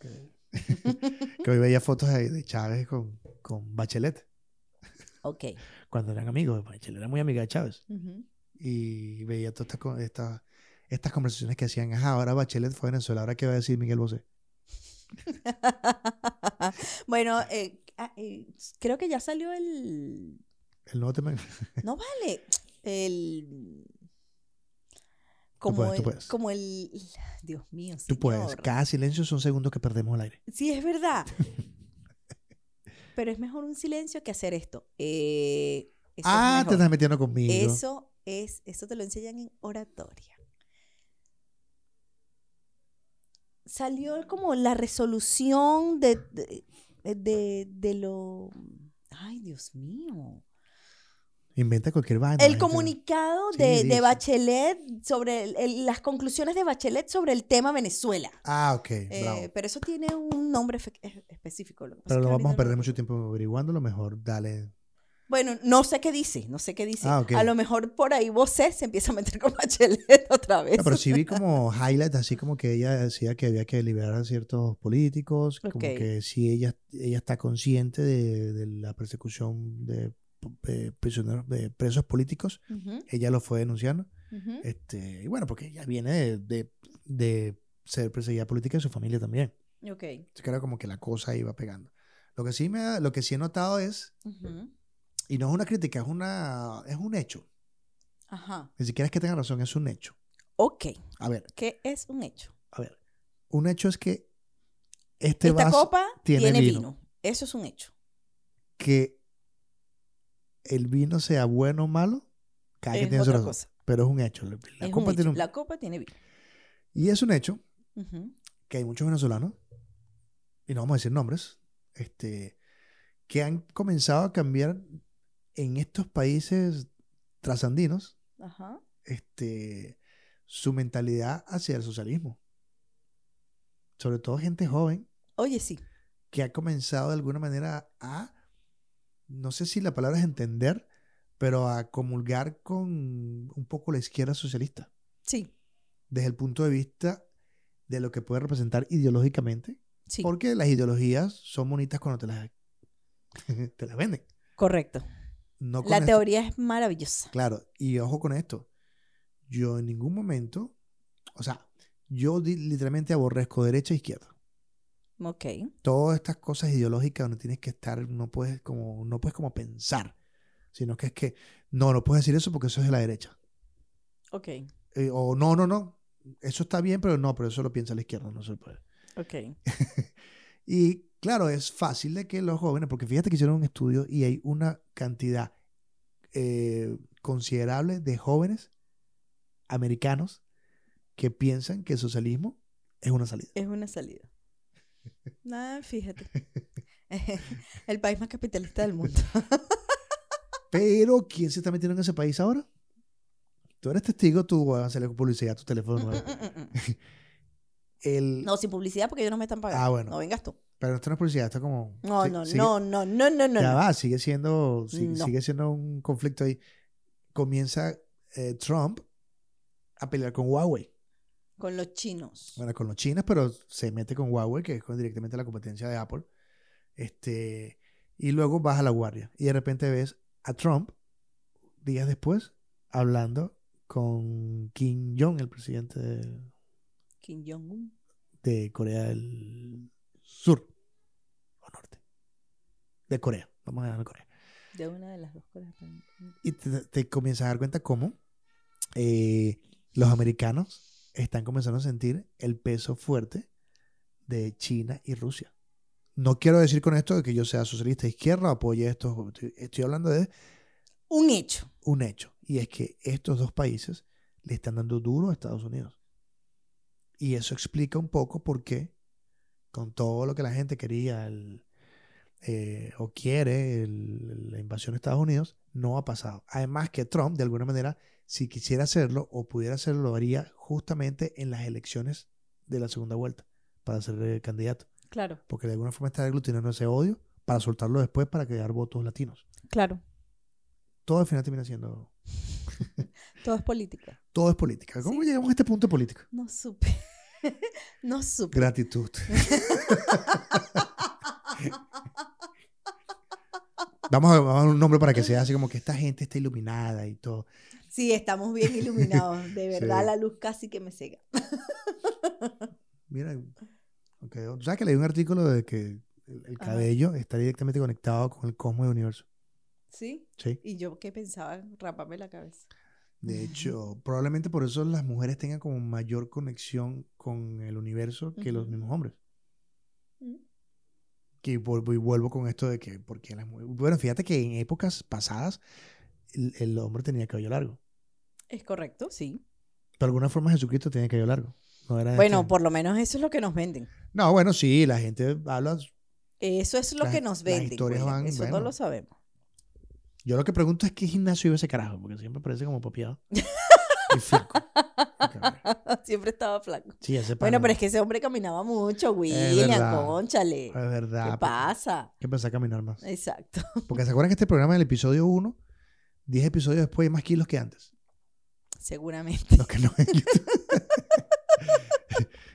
Que, que hoy veía fotos de, de Chávez con, con Bachelet, Ok. cuando eran amigos. Bachelet era muy amiga de Chávez. Y veía todas estas, estas, estas conversaciones que hacían. Ajá, ahora Bachelet fue a Venezuela, ahora qué va a decir Miguel Bosé. bueno, eh, ah, eh, creo que ya salió el. El nuevo tema. No vale. El. Como, puedes, tú el, como el. Dios mío. Tú puedes. Cada silencio son segundos que perdemos el aire. Sí, es verdad. Pero es mejor un silencio que hacer esto. Eh, eso es ah, te estás metiendo conmigo. Eso es, eso te lo enseñan en oratoria. Salió como la resolución de, de, de- de lo. Ay, Dios mío. Inventa cualquier vaina. El comunicado Sí, de. Bachelet sobre el- el- las conclusiones de Bachelet sobre el tema Venezuela. Ah, ok, Eh, bravo. pero eso tiene un nombre específico. lo Pero lo vamos a perder no- mucho tiempo averiguando, lo mejor dale. Bueno, no sé qué dice, no sé qué dice. Ah, ok. A lo mejor por ahí vos se empieza a meter con Bachelet otra vez. Pero sí vi como highlights, así como que ella decía que había que liberar a ciertos políticos, como Ok. que sí ella, ella está consciente de, de la persecución de, de prisioneros, de presos políticos, Ujú, ella lo fue denunciando. ujú. Este, y bueno, porque ella viene de, de, de ser perseguida política de su familia también. Ok. Entonces era como que la cosa iba pegando. Lo que sí me lo que sí he notado es, ujú. Y no es una crítica, es una, es un hecho. Ajá. Ni siquiera es que tenga razón, es un hecho. Ok. A ver, ¿Qué es un hecho? a ver. Un hecho es que este Esta vaso copa tiene tiene, vino. vino. Eso es un hecho. que el vino sea bueno o malo, cada quien Es tiene su razón. cosa. Pero es un hecho. La, copa un tiene un- La copa tiene vino. Y es un hecho que hay muchos venezolanos, y no vamos a decir nombres, este, que han comenzado a cambiar en estos países trasandinos Ajá. este, su mentalidad hacia el socialismo. Sobre todo gente joven Oye, sí. que ha comenzado de alguna manera a, no sé si la palabra es entender, pero a comulgar con un poco la izquierda socialista, Sí. desde el punto de vista de lo que puede representar ideológicamente, Sí. porque las ideologías son bonitas cuando te las, te las venden. Correcto. No La esto- teoría es maravillosa. Claro, y ojo con esto. Yo en ningún momento, o sea, yo literalmente aborrezco derecha e izquierda. Ok. Todas estas cosas ideológicas donde tienes que estar, no puedes como, no puedes como pensar, sino que es que, no, no puedes decir eso porque eso es de la derecha. Ok. Eh, o no, no, no, eso está bien, pero no, pero eso lo piensa la izquierda, no se puede. Ok. Y claro, es fácil de que los jóvenes, porque fíjate que hicieron un estudio y hay una cantidad eh, considerable de jóvenes americanos que piensan que el socialismo es una salida. Es una salida. Nada, fíjate. El país más capitalista del mundo. Pero, ¿quién se está metiendo en ese país ahora? Tú eres testigo, tú vas a hacerle publicidad a tu teléfono. nuevo. El, No, sin publicidad porque ellos no me están pagando. Ah, bueno. No vengas tú. Pero esto no es publicidad, esto es como... No, no, sigue- no, no, no, no, no. Ya va, sigue siendo, sigue, No. sigue siendo un conflicto ahí. Comienza eh, Trump a pelear con Huawei. Con los chinos. Bueno, con los chinos, pero se mete con Huawei, que es con directamente la competencia de Apple. Este, y luego baja la guardia. Y de repente ves a Trump, días después, hablando con Kim Jong, el presidente de, Kim Jong-un. de Corea del Sur o Norte. De Corea. Vamos a hablar de Corea. De una de las dos cosas. Y te, te comienzas a dar cuenta cómo eh, los americanos están comenzando a sentir el peso fuerte de China y Rusia. No quiero decir con esto de que yo sea socialista de izquierda o apoye esto. Estoy, estoy hablando de Un hecho. un hecho. Y es que estos dos países le están dando duro a Estados Unidos. Y eso explica un poco por qué, con todo lo que la gente quería el, eh, o quiere, el- la invasión de Estados Unidos, no ha pasado. Además que Trump, de alguna manera, si quisiera hacerlo o pudiera hacerlo, lo haría justamente en las elecciones de la segunda vuelta para ser eh, candidato. Claro, Porque de alguna forma está aglutinando ese odio para soltarlo después para crear votos latinos. claro. todo al final termina siendo... Todo es política. Todo es política. ¿Cómo Sí. llegamos a este punto de política? No supe. no supe. Gratitud. Vamos a, vamos a dar un nombre para que sea así como que esta gente está iluminada y todo. Sí, estamos bien iluminados. De verdad, Sí. la luz casi que me cega. Mira, ok, ¿tú sabes que leí un artículo de que el, cabello está directamente conectado con el cosmos del universo? ¿Sí? Sí. Y yo qué pensaba, raparme la cabeza. De hecho, probablemente por eso las mujeres tengan como mayor conexión con el universo que los mismos hombres. Mm. Que vuelvo y vuelvo con esto de que, porque las mujeres. Bueno, fíjate que en épocas pasadas el, el hombre tenía cabello largo. Es correcto, sí. De alguna forma Jesucristo tenía cabello largo. No era Bueno, por lo menos eso es lo que nos venden. No, bueno, sí, la gente habla. Eso es lo Las- que nos las venden. historias William. van, eso bueno. no lo sabemos. Yo lo que pregunto es qué gimnasio iba ese carajo, porque siempre parece como papiado. y flaco. Siempre estaba flaco. Sí, ese Bueno, pero es que ese hombre caminaba mucho, William, conchale. Es verdad. ¿Qué pasa? Que empezar a caminar más. Exacto. Porque se acuerdan que este programa del episodio 1, 10 episodios después hay más kilos que antes. Seguramente. Los que no en YouTube.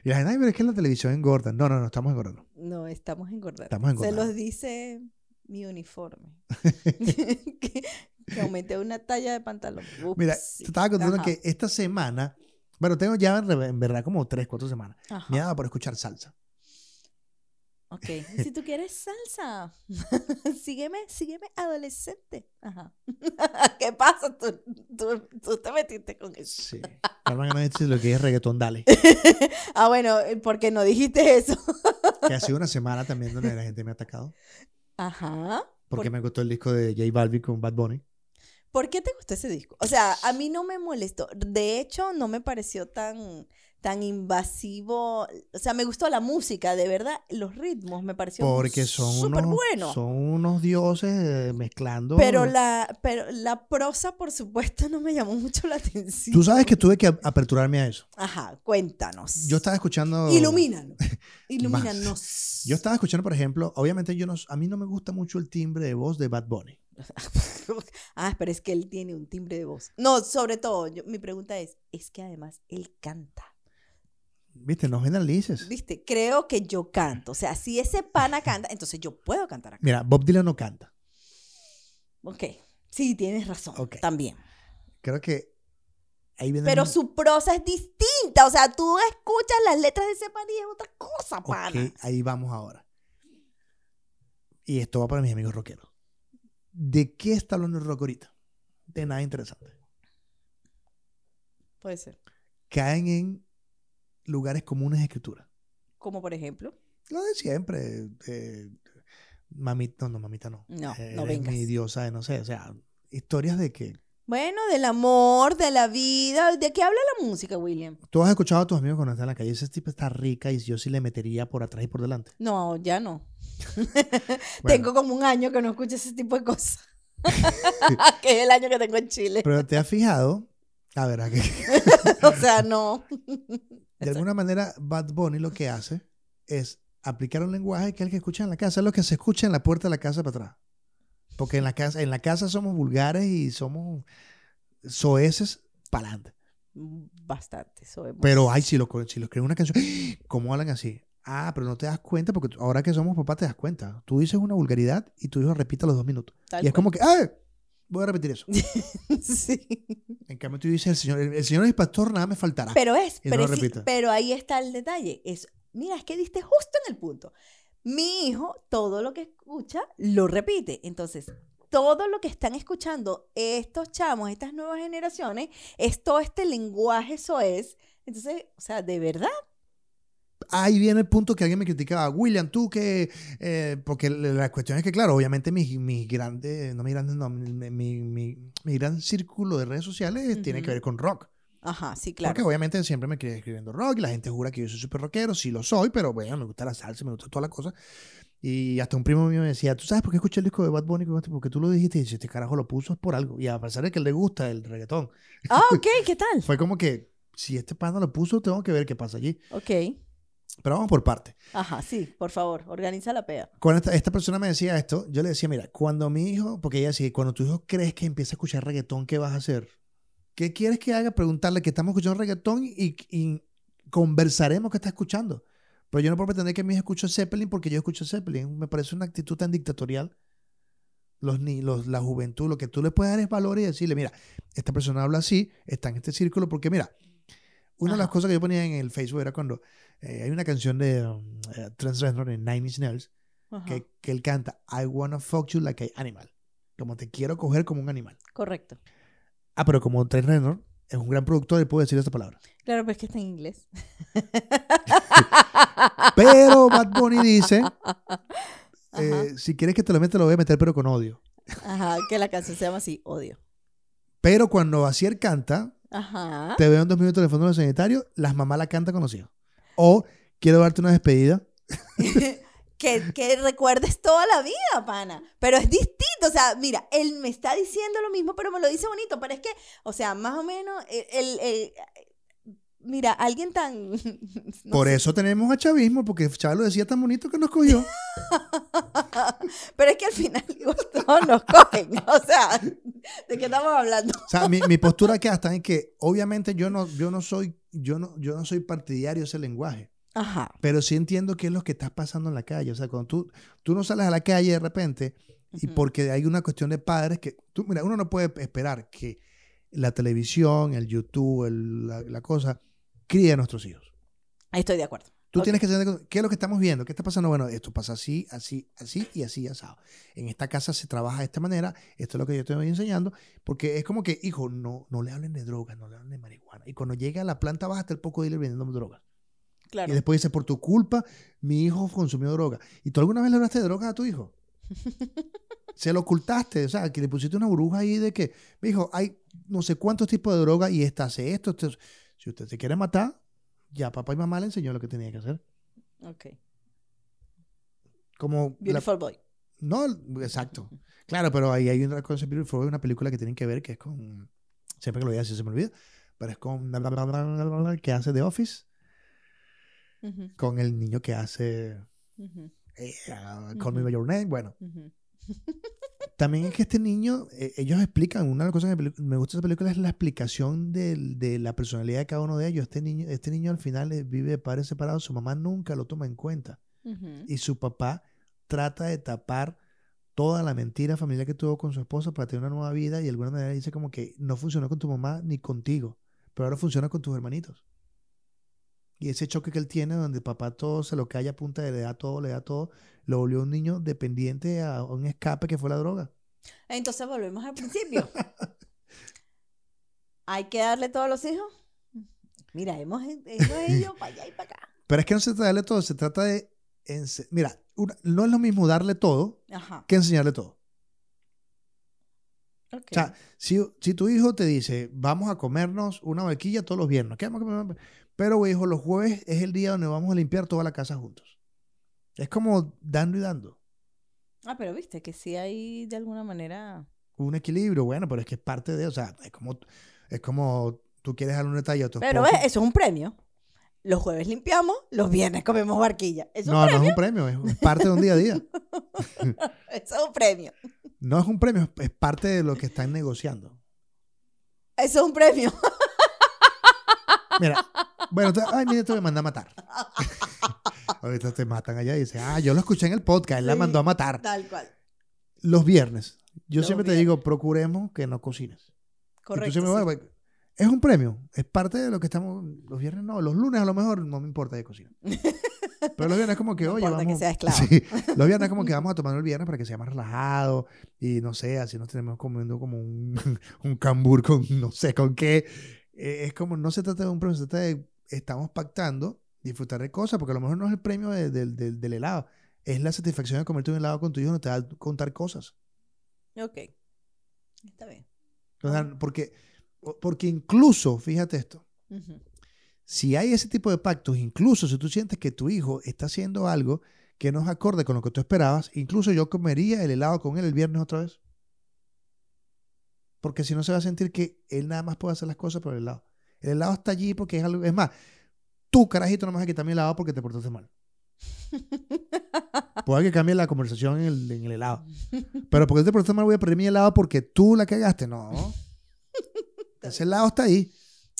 y la gente, ay, pero es que en la televisión engordan. No, no, no, estamos engordando. No, estamos engordando. Estamos Se engordando. los dice mi uniforme. que, que aumenté una talla de pantalón. Mira, Upsi. te estaba contando Ajá, que esta semana, bueno, tengo ya en, verdad como 3, 4 semanas, ajá. me dado por escuchar salsa. Ok. Si tú quieres salsa, sígueme, sígueme adolescente. Ajá. ¿Qué pasa? Tú, tú, tú te metiste con eso. Sí. Carmen, no lo que es reggaetón, dale. Ah, bueno, ¿por qué no dijiste eso? Que ha sido una semana también donde la gente me ha atacado. Ajá. Porque me gustó el disco de J Balvin con Bad Bunny. ¿Por qué te gustó ese disco? O sea, a mí no me molestó. De hecho, no me pareció tan, tan invasivo. O sea, me gustó la música, de verdad. Los ritmos me parecieron Porque son súper unos, buenos. son unos dioses eh, mezclando. Pero la, pero la prosa, por supuesto, no me llamó mucho la atención. Tú sabes que tuve que ap- aperturarme a eso. Ajá, cuéntanos. Yo estaba escuchando. Ilumínanos. Ilumínanos. Yo estaba escuchando, por ejemplo, obviamente yo no, a mí no me gusta mucho el timbre de voz de Bad Bunny. ah, pero es que él tiene un timbre de voz. No, sobre todo, yo- mi pregunta es, es que además él canta. Viste, no generalices. ¿Viste? Creo que yo canto. O sea, si ese pana canta, entonces yo puedo cantar acá. Mira, Bob Dylan no canta. Ok. Sí, tienes razón. También. Creo que ahí viene. Pero el- su prosa es distinta. O sea, tú escuchas las letras de ese pana y es otra cosa, pana. Ok, ahí vamos ahora. Y esto va para mis amigos rockeros. ¿De qué está hablando el rock ahorita? De nada interesante. Puede ser. Caen en lugares comunes de escritura. Como por ejemplo. Lo de siempre. eh, mamita, no, no, mamita no. No, Eh, no vengas. mi diosa de no sé, o sea, historias de que Bueno, del amor, de la vida. ¿De qué habla la música, William? tú has escuchado a tus amigos cuando están en la calle, ese tipo está rica y yo sí le metería por atrás y por delante. No, ya no. Bueno, Tengo como un año que no escucho ese tipo de cosas. que es el año que tengo en Chile. Pero te has fijado, a ver, a que o sea, no. De alguna manera Bad Bunny lo que hace es aplicar un lenguaje que es el que escucha en la casa, es lo que se escucha en la puerta de la casa para atrás. Porque en la casa, en la casa somos vulgares y somos soeces para adelante. Bastante. sabemos. Pero, ay, si lo, si lo escriben una canción, ¿cómo hablan así? Ah, pero no te das cuenta porque ahora que somos papás te das cuenta. Tú dices una vulgaridad y tu hijo repite a los dos minutos. Tal y es cual. como que, ¡ay! Voy a repetir eso. sí. En cambio, tú dices, el Señor, el, el Señor es pastor, nada me faltará. Pero es, Y no pero, lo sí- repita. pero ahí está el detalle. Es, mira, es que diste justo en el punto. Mi hijo, todo lo que escucha, lo repite. Entonces, todo lo que están escuchando estos chamos, estas nuevas generaciones, es todo este lenguaje, eso es. Entonces, o sea, de verdad. Ahí viene el punto que alguien me criticaba. William, tú que... eh, porque la cuestión es que, claro, obviamente mis mi grandes... No mis grandes, no. Mi, mi, mi- mi gran círculo de redes sociales tiene que ver con rock. Ajá, sí, claro. Porque obviamente siempre me quedé escribiendo rock y la gente jura que yo soy súper rockero. Sí lo soy, pero bueno, me gusta la salsa, me gusta toda la cosa. Y hasta un primo mío me decía, ¿tú sabes por qué escuché el disco de Bad Bunny? Porque tú lo dijiste y dice, este carajo lo puso es por algo. Y a pesar de que le gusta el reggaetón, Ah, ok, ¿qué tal? fue como que, si este pana lo puso, tengo que ver qué pasa allí. Ok. Pero vamos por parte. Ajá, sí, por favor, organiza la pea. Cuando esta, esta persona me decía esto, yo le decía, mira, cuando mi hijo, porque ella decía, cuando tu hijo crees que empieza a escuchar reggaetón, ¿qué vas a hacer? ¿Qué quieres que haga? Preguntarle que estamos escuchando reggaetón y, y conversaremos que está escuchando. Pero yo no puedo pretender que mi hijo escuche Zeppelin porque yo escucho Zeppelin. Me parece una actitud tan dictatorial. Los, los, la juventud, lo que tú le puedes dar es valor y decirle, mira, esta persona habla así, está en este círculo, porque mira, una de las cosas que yo ponía en el Facebook era cuando eh, hay una canción de um, Reznor en Nine Inch Nails que, que él canta I wanna fuck you like an animal. Como te quiero coger como un animal. Correcto. Ah, pero como Trent Reznor es un gran productor, él puede decir esta palabra. Claro, pero es que está en inglés. Pero Bad Bunny dice, eh, si quieres que te lo meta, lo voy a meter, pero con odio. ajá, que la canción se llama así, odio. Pero cuando Asier canta, Ajá. te veo en dos minutos en el fondo del sanitario, las mamás la cantan con los hijos. O quiero darte una despedida. que, que recuerdes toda la vida, pana. Pero es distinto. O sea, mira, él me está diciendo lo mismo, pero me lo dice bonito. Pero es que, o sea, más o menos, el, el- el- mira, alguien tan... no Por sé, eso tenemos a chavismo, porque Chávez lo decía tan bonito que nos cogió. Pero es que al final todos nos cogen. O sea, ¿de qué estamos hablando? O sea, mi, mi postura acá está en que obviamente yo no, yo no soy, yo no, yo no soy partidario de ese lenguaje. Ajá. Pero sí entiendo qué es lo que está pasando en la calle. O sea, cuando tú, tú no sales a la calle de repente y porque hay una cuestión de padres que, tú, mira, uno no puede esperar que la televisión, el YouTube, el- la, la cosa, críe a nuestros hijos. Ahí estoy de acuerdo. Tú tienes que saber qué es lo que estamos viendo, qué está pasando. Bueno, esto pasa así, así, así y así, asado. En esta casa se trabaja de esta manera, esto es lo que yo te voy enseñando, porque es como que, hijo, no, no le hablen de drogas, no le hablen de marihuana. Y cuando llega a la planta baja está el poco dealer vendiendo drogas. Claro. Y después dice, por tu culpa, mi hijo consumió droga. ¿Y tú alguna vez le hablaste de drogas a tu hijo? Se lo ocultaste, o sea, que le pusiste una burbuja ahí de que, mi hijo, hay no sé cuántos tipos de droga y esta hace esto. esto. Si usted se quiere matar, ya papá y mamá le enseñó lo que tenía que hacer. Ok. Como la- Beautiful Boy. no, exacto. Claro, pero ahí hay una cosa, Beautiful Boy, una película que tienen que ver que es con, siempre que lo voy a decir se me olvida, pero es con que hace The Office, con el niño que hace ujú, eh, uh, Call Me By Your Name. Bueno. también es que este niño, eh, ellos explican, una de las cosas que me gusta de esa película es la explicación del- de, la personalidad de cada uno de ellos. Este niño, este niño al final vive de padres separados, su mamá nunca lo toma en cuenta y su papá trata de tapar toda la mentira familiar que tuvo con su esposa para tener una nueva vida y de alguna manera dice como que no funcionó con tu mamá ni contigo, pero ahora funciona con tus hermanitos. Y ese choque que él tiene donde papá todo se lo calla a punta de le da todo, le da todo, lo volvió un niño dependiente a un escape que fue la droga. Entonces volvemos al principio. Hay que darle todos los hijos. Mira, hemos, ido para allá y para acá. Pero es que no se trata de darle todo, se trata de... Mira, una- no es lo mismo darle todo Ajá. que enseñarle todo. O sea, si, si tu hijo te dice, vamos a comernos una vaquilla todos los viernes, ¿qué vamos a comer? Pero, hijo, los jueves es el día donde vamos a limpiar toda la casa juntos. Es como dando y dando. Ah, pero viste que sí hay de alguna manera. Un equilibrio, bueno, pero es que es parte de, o sea, es como, es como tú quieres darle un detalle a tu Pero eso es un premio. Los jueves limpiamos, los viernes comemos barquilla. No, es no un es un premio, es parte de un día a día. Eso es un premio. No es un premio, es parte de lo que están negociando. Eso es un premio. Mira, bueno, te- ay, mira, te voy a mandar a matar. Ahorita te matan allá y dicen, ah, yo lo escuché en el podcast, él la mandó a matar. Tal cual. Los viernes, yo Los siempre te digo, procuremos que no cocines. Correcto. siempre, sí. "Bueno, es un premio, es parte de lo que estamos, los viernes no, los lunes a lo mejor no me importa de cocina. Pero los viernes como que, No oye, importa que vamos. sea esclavo. Sí, los viernes como que vamos a tomar el viernes para que sea más relajado y no sé, así nos tenemos comiendo como un, un cambur con no sé con qué. Eh, es como, no se trata de un premio, se trata de, estamos pactando, disfrutar de cosas, porque a lo mejor no es el premio de- del- helado, es la satisfacción de comerte un helado con tu hijo, no te va a contar cosas. Ok. Está bien. O sea, porque, porque incluso, fíjate esto, si hay ese tipo de pactos, incluso si tú sientes que tu hijo está haciendo algo que no es acorde con lo que tú esperabas, incluso yo comería el helado con él el viernes otra vez. Porque si no se va a sentir que él nada más puede hacer las cosas por el helado. El helado está allí porque es algo. Es más, tú, carajito, no me vas a quitar mi helado porque te portaste mal. Puede que cambie la conversación en el, en el helado. Pero porque te portaste mal voy a perder mi helado porque tú la cagaste. No. Ese helado está ahí.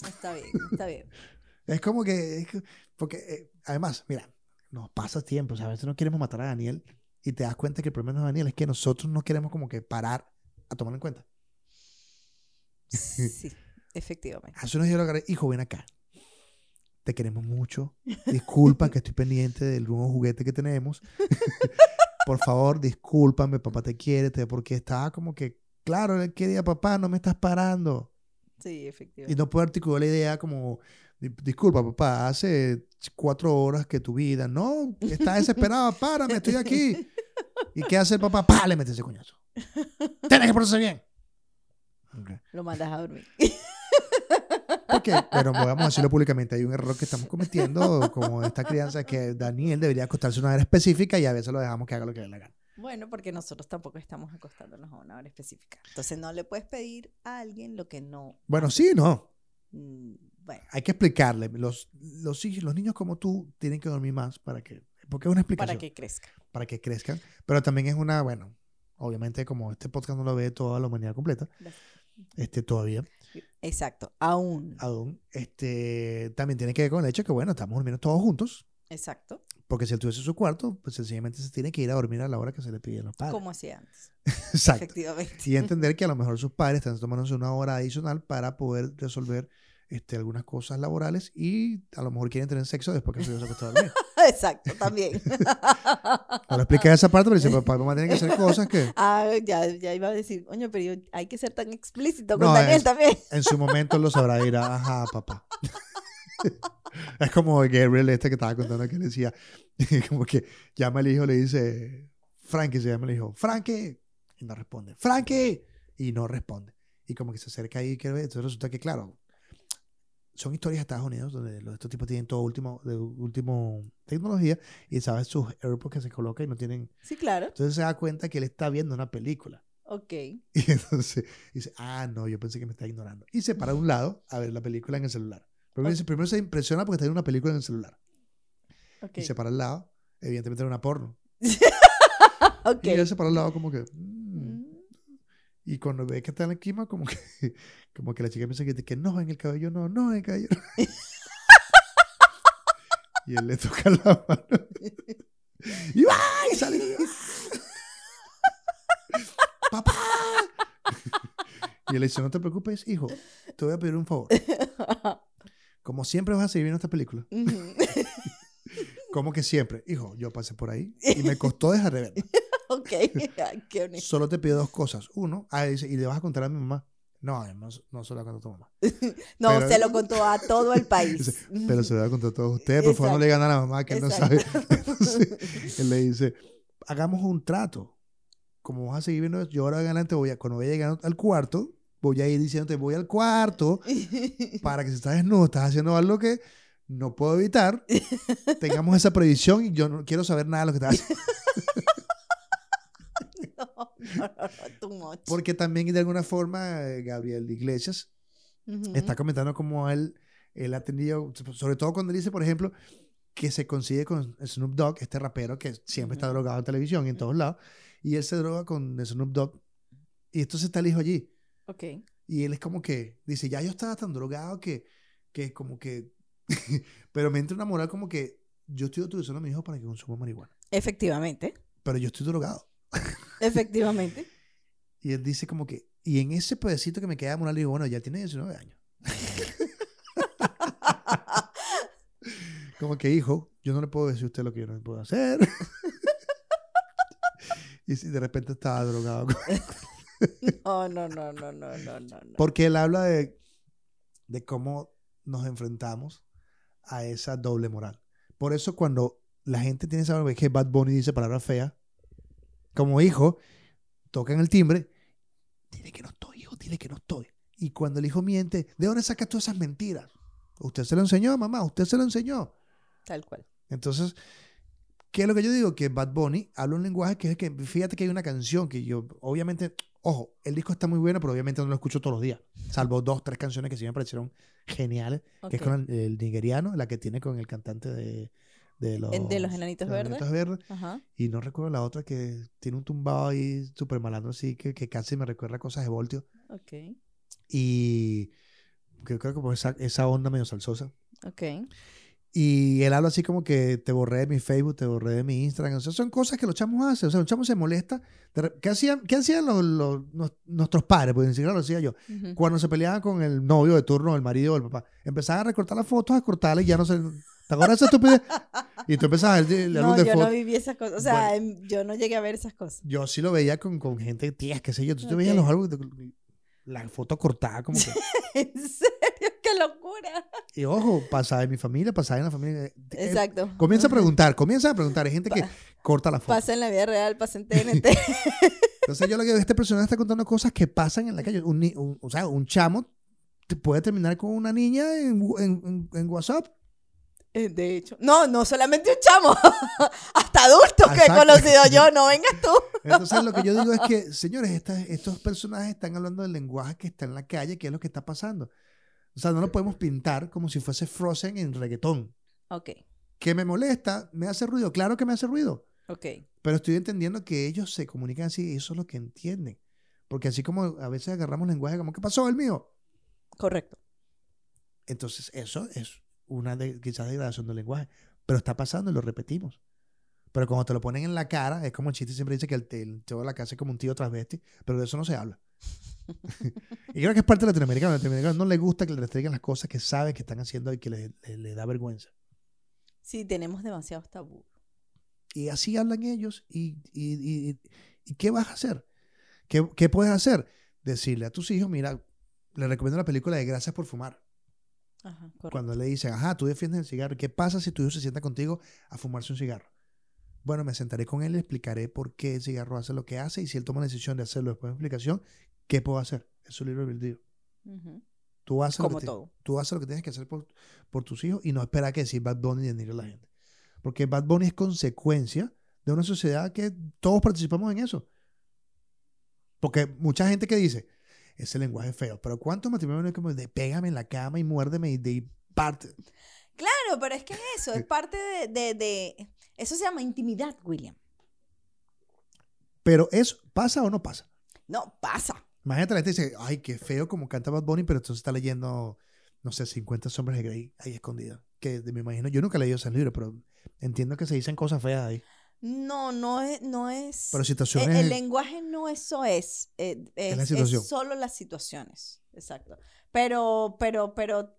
Está bien, está bien. Es como que, es que- porque eh, además, mira, nos pasa tiempo, o sea, a veces no queremos matar a Daniel y te das cuenta que el problema no es Daniel, es que nosotros no queremos como que parar a tomar en cuenta. Sí, efectivamente. Hace unos días lo agarré, hijo, ven acá. Te queremos mucho. Disculpa que estoy pendiente del nuevo juguete que tenemos. Por favor, discúlpame, papá te quiere, te- porque estaba como que, claro, él quería, papá, no me estás parando. Sí, Y efectivamente. no puedo articular la idea como, "Di- disculpa, papá, hace cuatro horas que tu vida, no, está desesperado, párame, estoy aquí. ¿Y qué hace el papá? ¡Pá! Le mete ese coñazo. Tienes que portarse bien. Ok. Lo mandas a dormir. Porque, pero vamos a decirlo públicamente, hay un error que estamos cometiendo como esta crianza que Daniel debería acostarse a una hora específica y a veces lo dejamos que haga lo que le dé la gana. Bueno, porque nosotros tampoco estamos acostándonos a una hora específica. Entonces no le puedes pedir a alguien lo que no. Bueno, sí, no. mm, Bueno, Hay que explicarle. Los, los, los niños como tú tienen que dormir más para que, porque es una explicación. para que crezca. para que crezcan. Pero también es una, bueno, obviamente como este podcast no lo ve toda la humanidad completa, este todavía, Exacto, aún. aún, este, también tiene que ver con el hecho que, bueno, estamos durmiendo todos juntos, Exacto, porque si él tuviese su cuarto, pues sencillamente se tiene que ir a dormir a la hora que se le pide a los padres. como hacía antes. Exacto. Efectivamente. Y entender que a lo mejor sus padres están tomándose una hora adicional para poder resolver este, algunas cosas laborales y a lo mejor quieren tener sexo después que se acostó a dormir. Exacto, también. No le expliqué esa parte, pero dice, papá mamá tienen que hacer cosas que ah, ya, ya iba a decir, oye, pero yo- hay que ser tan explícito con No, Daniel es- también. en su momento lo sabrá dirá, ajá, papá. es como Gabriel este que estaba contando que decía, como que llama el hijo, le dice, Frankie se llama el hijo, Frankie, y no responde, Frankie, y no responde. Y como que se acerca ahí y quiere ver, entonces resulta que, claro, son historias de Estados Unidos donde los, estos tipos tienen todo último, de último tecnología y sabes sus AirPods que se colocan y no tienen. Sí, claro. Entonces se da cuenta que él está viendo una película. Ok. Y entonces dice, ah, no, yo pensé que me estaba ignorando. Y se para a un lado a ver la película en el celular. Primero, dice- primero se impresiona porque está viendo una película en el celular. Ok. Y se para al lado, evidentemente era una porno. ok. Y él se para al lado como que... Mm, Y cuando ve que está en la esquina, como que, como que la chica piensa que, que no, en el cabello no, no, en el cabello no. y él le toca la mano. Y va, y sale. ¡Papá! Y él le dice, no te preocupes, hijo, te voy a pedir un favor. Como siempre vas a seguir viendo esta película. Como que siempre. Hijo, yo pasé por ahí y me costó dejar de verla. Ok. Ay, qué honesto. Solo te pido dos cosas. Uno, ah, dice, y le vas a contar a mi mamá. No, no, no se lo va a tu mamá. No, Pero- se lo contó a todo el país. Pero se lo va a contar a todos ustedes. Por favor, no le ganan a la mamá que él no sabe. Entonces, él le dice, hagamos un trato. Como vas a seguir viendo, yo ahora adelante voy a, cuando vaya llegando al cuarto, voy a ir diciéndote, voy al cuarto para que si estás desnudo, estás haciendo algo que no puedo evitar, tengamos esa previsión y yo no quiero saber nada de lo que estás haciendo. too much. Porque también de alguna forma eh, Gabriel Iglesias está comentando cómo él, él ha tenido, sobre todo cuando dice, por ejemplo, que se consigue con Snoop Dogg, este rapero que siempre está drogado en televisión y en todos lados, y él se droga con Snoop Dogg, y entonces está el hijo allí, Ok. y él es como que, dice, ya yo estaba tan drogado que, que como que, pero me entra una moral como que yo estoy utilizando a mi hijo para que consuma marihuana, Efectivamente. pero yo estoy drogado. Efectivamente. Y él dice como que, y en ese pedacito que me queda moral, digo, bueno, ya tiene 19 años. Como que, hijo, yo no le puedo decir a usted lo que yo no puedo hacer. y si de repente estaba drogado. No, no, no, no, no, no, no. no. Porque él habla de, de cómo nos enfrentamos a esa doble moral. Por eso cuando la gente tiene esa que Bad Bunny dice palabras feas, como hijo, tocan el timbre, dile que no estoy, hijo, dile que no estoy. Y cuando el hijo miente, ¿de dónde sacas todas esas mentiras? Usted se lo enseñó, mamá, usted se lo enseñó. Tal cual. Entonces, ¿qué es lo que yo digo? Que Bad Bunny habla un lenguaje que es que, fíjate que hay una canción que yo, obviamente, Ojo, el disco está muy bueno, pero obviamente no lo escucho todos los días. Salvo dos, tres canciones que sí me parecieron geniales. Que es con el, el nigeriano, la que tiene con el cantante de, de los, En- de los Enanitos Verdes. Verdes. Ajá. Y no recuerdo la otra que tiene un tumbado ahí súper malandro así, que, que casi me recuerda a cosas de Voltio. Ok. Y creo que por esa, esa onda medio salsosa. Ok. Y él habla así como que te borré de mi Facebook, te borré de mi Instagram. O sea, son cosas que los chamos hacen. O sea, los chamos se molesta. ¿Qué hacían, qué hacían los, los- nuestros padres? Porque ni siquiera lo hacía yo. Cuando se peleaban con el novio de turno, el marido o el papá. Empezaban a recortar las fotos, a cortarlas y ya no se... ¿Te acuerdas de esa estupidez? Y tú empezabas a ver No, de yo no viví esas cosas. O sea, em, yo no llegué a ver esas cosas. Yo sí lo veía con, con gente, tías, qué sé yo. Tú te veías los álbumes, de- la foto cortada como que... ¿En serio? ¡Qué locura! Y ojo, pasaba en mi familia, pasaba en la familia. Eh, Exacto. Comienza a preguntar, comienza a preguntar. Hay gente que corta la foto. Pasa en la vida real, pasa en TNT. Entonces yo lo que veo, este personaje está contando cosas que pasan en la calle. Un, un- o sea, un chamo te puede terminar con una niña en, en- en- en WhatsApp. Eh, De hecho, no, no solamente un chamo, hasta adultos que he conocido yo, no vengas tú. Entonces lo que yo digo es que, señores, estas- estos personajes están hablando del lenguaje que está en la calle, que es lo que está pasando. O sea, no lo podemos pintar como si fuese Frozen en reggaetón. Ok, ¿Que me molesta? ¿Me hace ruido? Claro que me hace ruido. ok. Pero estoy entendiendo que ellos se comunican así y eso es lo que entienden. Porque así como a veces agarramos lenguaje como, ¿qué pasó el mío? Correcto. Entonces eso es una de, quizás degradación del lenguaje. Pero está pasando y lo repetimos. Pero cuando te lo ponen en la cara, es como el chiste siempre dice que el, el tío de la casa es como un tío transvesti, pero de eso no se habla. y creo que es parte de latinoamericano. Al latinoamericano no le gusta que le restringen las cosas que sabe que están haciendo y que le, le- le da vergüenza. Sí, tenemos demasiados tabú. Y así hablan ellos. ¿Y, y, y- y qué vas a hacer? ¿Qué, qué puedes hacer? Decirle a tus hijos, mira, le recomiendo la película de Gracias por fumar. Ajá. Cuando le dicen, ajá, tú defiendes el cigarro. ¿Qué pasa si tu hijo se sienta contigo a fumarse un cigarro? Bueno, me sentaré con él y le explicaré por qué el cigarro hace lo que hace y si él toma la decisión de hacerlo después de explicación, ¿qué puedo hacer? Es su libre albedrío. Ujú. Tú haces, lo Como que te- todo. tú haces lo que tienes que hacer por, por tus hijos y no esperar que decir Bad Bunny y denigre a la gente. Porque Bad Bunny es consecuencia de una sociedad que todos participamos en eso. Porque mucha gente que dice, ese lenguaje es feo, pero ¿cuántos matrimonios como de pégame en la cama y muérdeme y de parte? Claro, pero es que es eso, es parte de, de- de- Eso se llama intimidad, William. Pero eso, ¿pasa o no pasa? No, pasa. Imagínate la gente dice, ay, qué feo como canta Bad Bunny, pero entonces está leyendo, no sé, 50 sombras de Grey ahí escondida. Que me imagino, yo nunca he leído ese libro, pero entiendo que se dicen cosas feas ahí. No, no es... No es Pero el, situaciones... el lenguaje no eso es. eh, es, la es solo las situaciones. Exacto. Pero, pero, pero...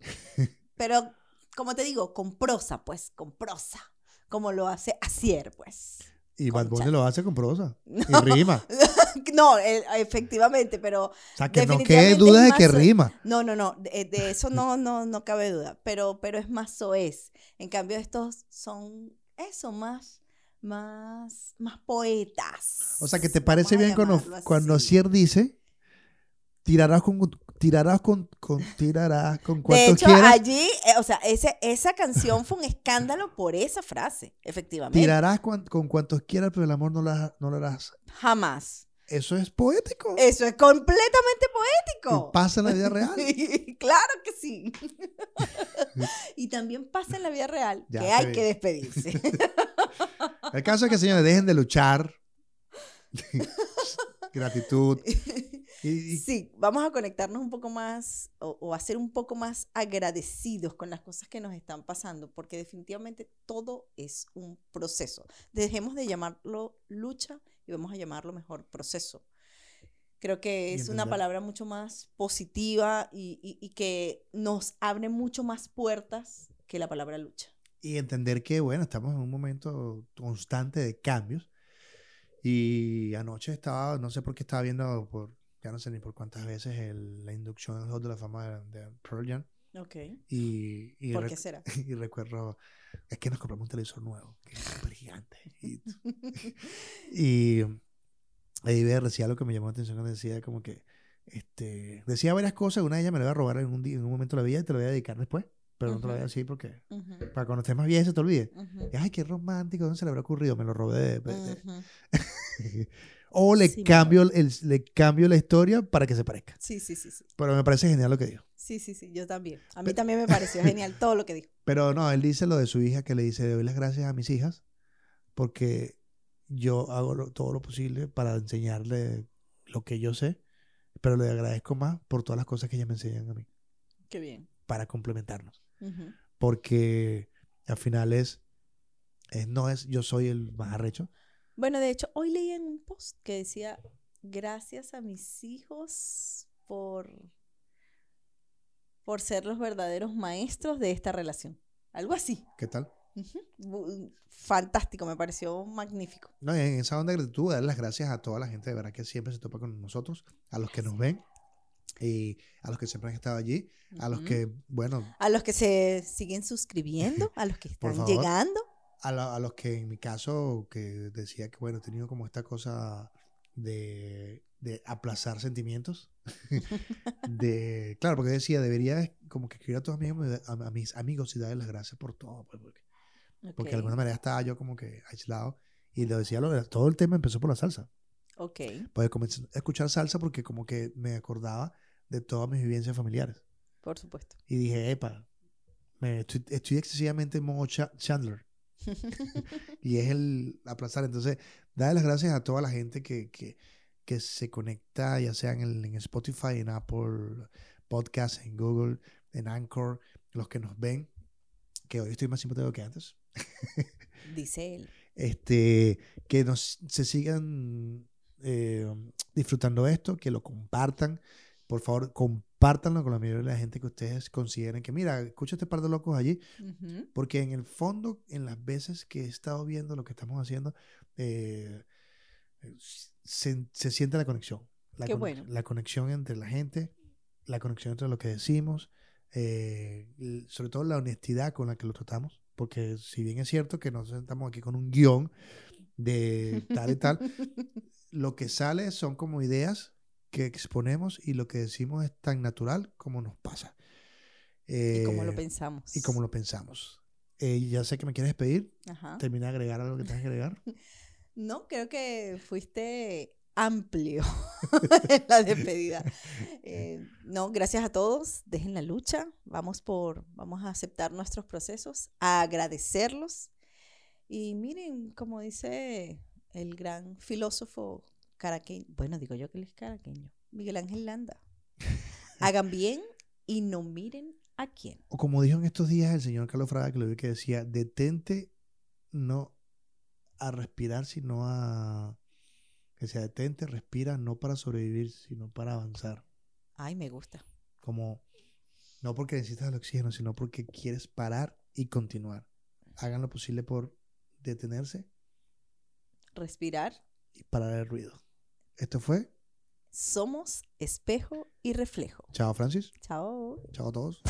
pero, como te digo, con prosa, pues, con prosa. Como lo hace Asier, pues. Y Bad. Bunny lo hace con prosa. No. Y rima. no, eh, efectivamente, pero O sea, que no quede es duda de que so- rima. no, no, no, de, de eso no, no, no cabe duda, pero, pero es más soez. En cambio, estos son eso, más, más, más poetas. O sea, que te parece bien cuando, cuando. Cier dice, tirarás con, tirarás con, con tirarás con De cuanto hecho, quieras, allí, eh, o sea, ese, esa canción fue un escándalo por esa frase, efectivamente. tirarás cuan- con cuantos quieras, pero el amor no, la- no lo harás. Jamás. Eso es poético. Eso es completamente Y poético. pasa en la vida real. claro que sí. y también pasa en la vida real Ya que hay vi. que despedirse. El caso es que, señores, dejen de luchar. Gratitud. Y, Sí, vamos a conectarnos un poco más o, o a ser un poco más agradecidos con las cosas que nos están pasando, porque definitivamente todo es un proceso. Dejemos de llamarlo lucha y vamos a llamarlo mejor proceso. Creo que es una palabra mucho más positiva y, y- y que nos abre mucho más puertas que la palabra lucha. Y entender que, bueno, estamos en un momento constante de cambios. Y anoche estaba, no sé por qué estaba viendo, por, ya no sé ni por cuántas veces, el- la inducción Hall de la Fama de, de Pearl Jam. Ok. Y, y, ¿Por qué será? y recuerdo, es que nos compramos un televisor nuevo, que es súper gigante. Y, y ahí decía algo que me llamó la atención, cuando decía como que, este, decía varias cosas, una de ellas me la voy a robar en un, día, en un momento de la vida y te la voy a dedicar después, pero no te la voy a decir porque, para cuando estés más vieja se te olvide. Ay, qué romántico, ¿dónde se le habrá ocurrido? Me lo robé de... O le, Sí, cambio, el, le cambio la historia para que se parezca. Sí, sí, sí, sí. Pero me parece genial lo que dijo. Sí, sí, sí, yo también. A mí Pero- también me pareció genial todo lo que dijo. Pero no, él dice lo de su hija que le dice, doy las gracias a mis hijas porque yo hago lo- todo lo posible para enseñarle lo que yo sé, pero le agradezco más por todas las cosas que ellas me enseñan a mí, Qué bien. para complementarnos. Porque al final es, es- no es yo soy el más arrecho, Bueno, de hecho, hoy leí en un post que decía, gracias a mis hijos por, por ser los verdaderos maestros de esta relación. Algo así. ¿qué tal? Fantástico, me pareció magnífico. No, en esa onda de gratitud, dar las gracias a toda la gente de verdad que siempre se topa con nosotros, a los que nos ven y a los que siempre han estado allí, a los que, bueno, A los que se siguen suscribiendo, a los que están favor. llegando. a, la- a los que en mi caso, que decía que, bueno, he tenido como esta cosa de, de aplazar sentimientos. de, claro, porque decía, debería como que escribir a todos mis, amigos- a, a mis amigos y darles las gracias por todo, pues, porque, porque de alguna manera estaba yo como que aislado. Y lo decía, lo todo el tema empezó por la salsa. Ok, Pues comencé a escuchar salsa porque como que me acordaba de todas mis vivencias familiares. por supuesto. Y dije, epa, me, estoy, estoy excesivamente en modo Cha- Chandler. y es el aplazar. Entonces, darle las gracias a toda la gente que, que, que se conecta, ya sea en, el- en Spotify, en Apple Podcasts, en Google, en Anchor, los que nos ven, que hoy estoy más simpático que antes. Dice él. Este, que nos se sigan eh, disfrutando esto, que lo compartan. Por favor, compártanlo con la mayoría de la gente que ustedes consideren que, mira, escucha este par de locos allí, Ujú. porque en el fondo, en las veces que he estado viendo lo que estamos haciendo, eh, se, se siente la conexión. La, Qué conex- bueno. la conexión entre la gente, la conexión entre lo que decimos, eh, sobre todo la honestidad con la que lo tratamos, porque si bien es cierto que nos sentamos aquí con un guion de tal y tal, lo que sale son como ideas que exponemos y lo que decimos es tan natural como nos pasa. y como lo Eh, pensamos. y como lo pensamos. Eh, ya sé que me quieres. Ajá. Termina de agregar algo que tengas que agregar. No, creo que fuiste amplio en la despedida. Eh, no, gracias a todos. Dejen la lucha. Vamos por, vamos a aceptar nuestros procesos, a agradecerlos. Y miren, como dice el gran filósofo caraqueño, bueno, digo yo que él es caraqueño, Miguel Ángel Landa. Hagan bien y no miren a quién. O como dijo en estos días el señor Carlos Fraga, que lo vi que decía, detente no a respirar, sino a... Que sea detente, respira, no para sobrevivir, sino para avanzar. Ay, me gusta. Como, no porque necesitas el oxígeno, sino porque quieres parar y continuar. Hagan lo posible por detenerse Respirar. y parar el ruido. Esto fue. Somos espejo y reflejo. Chao, Francis. Chao. Chao a todos.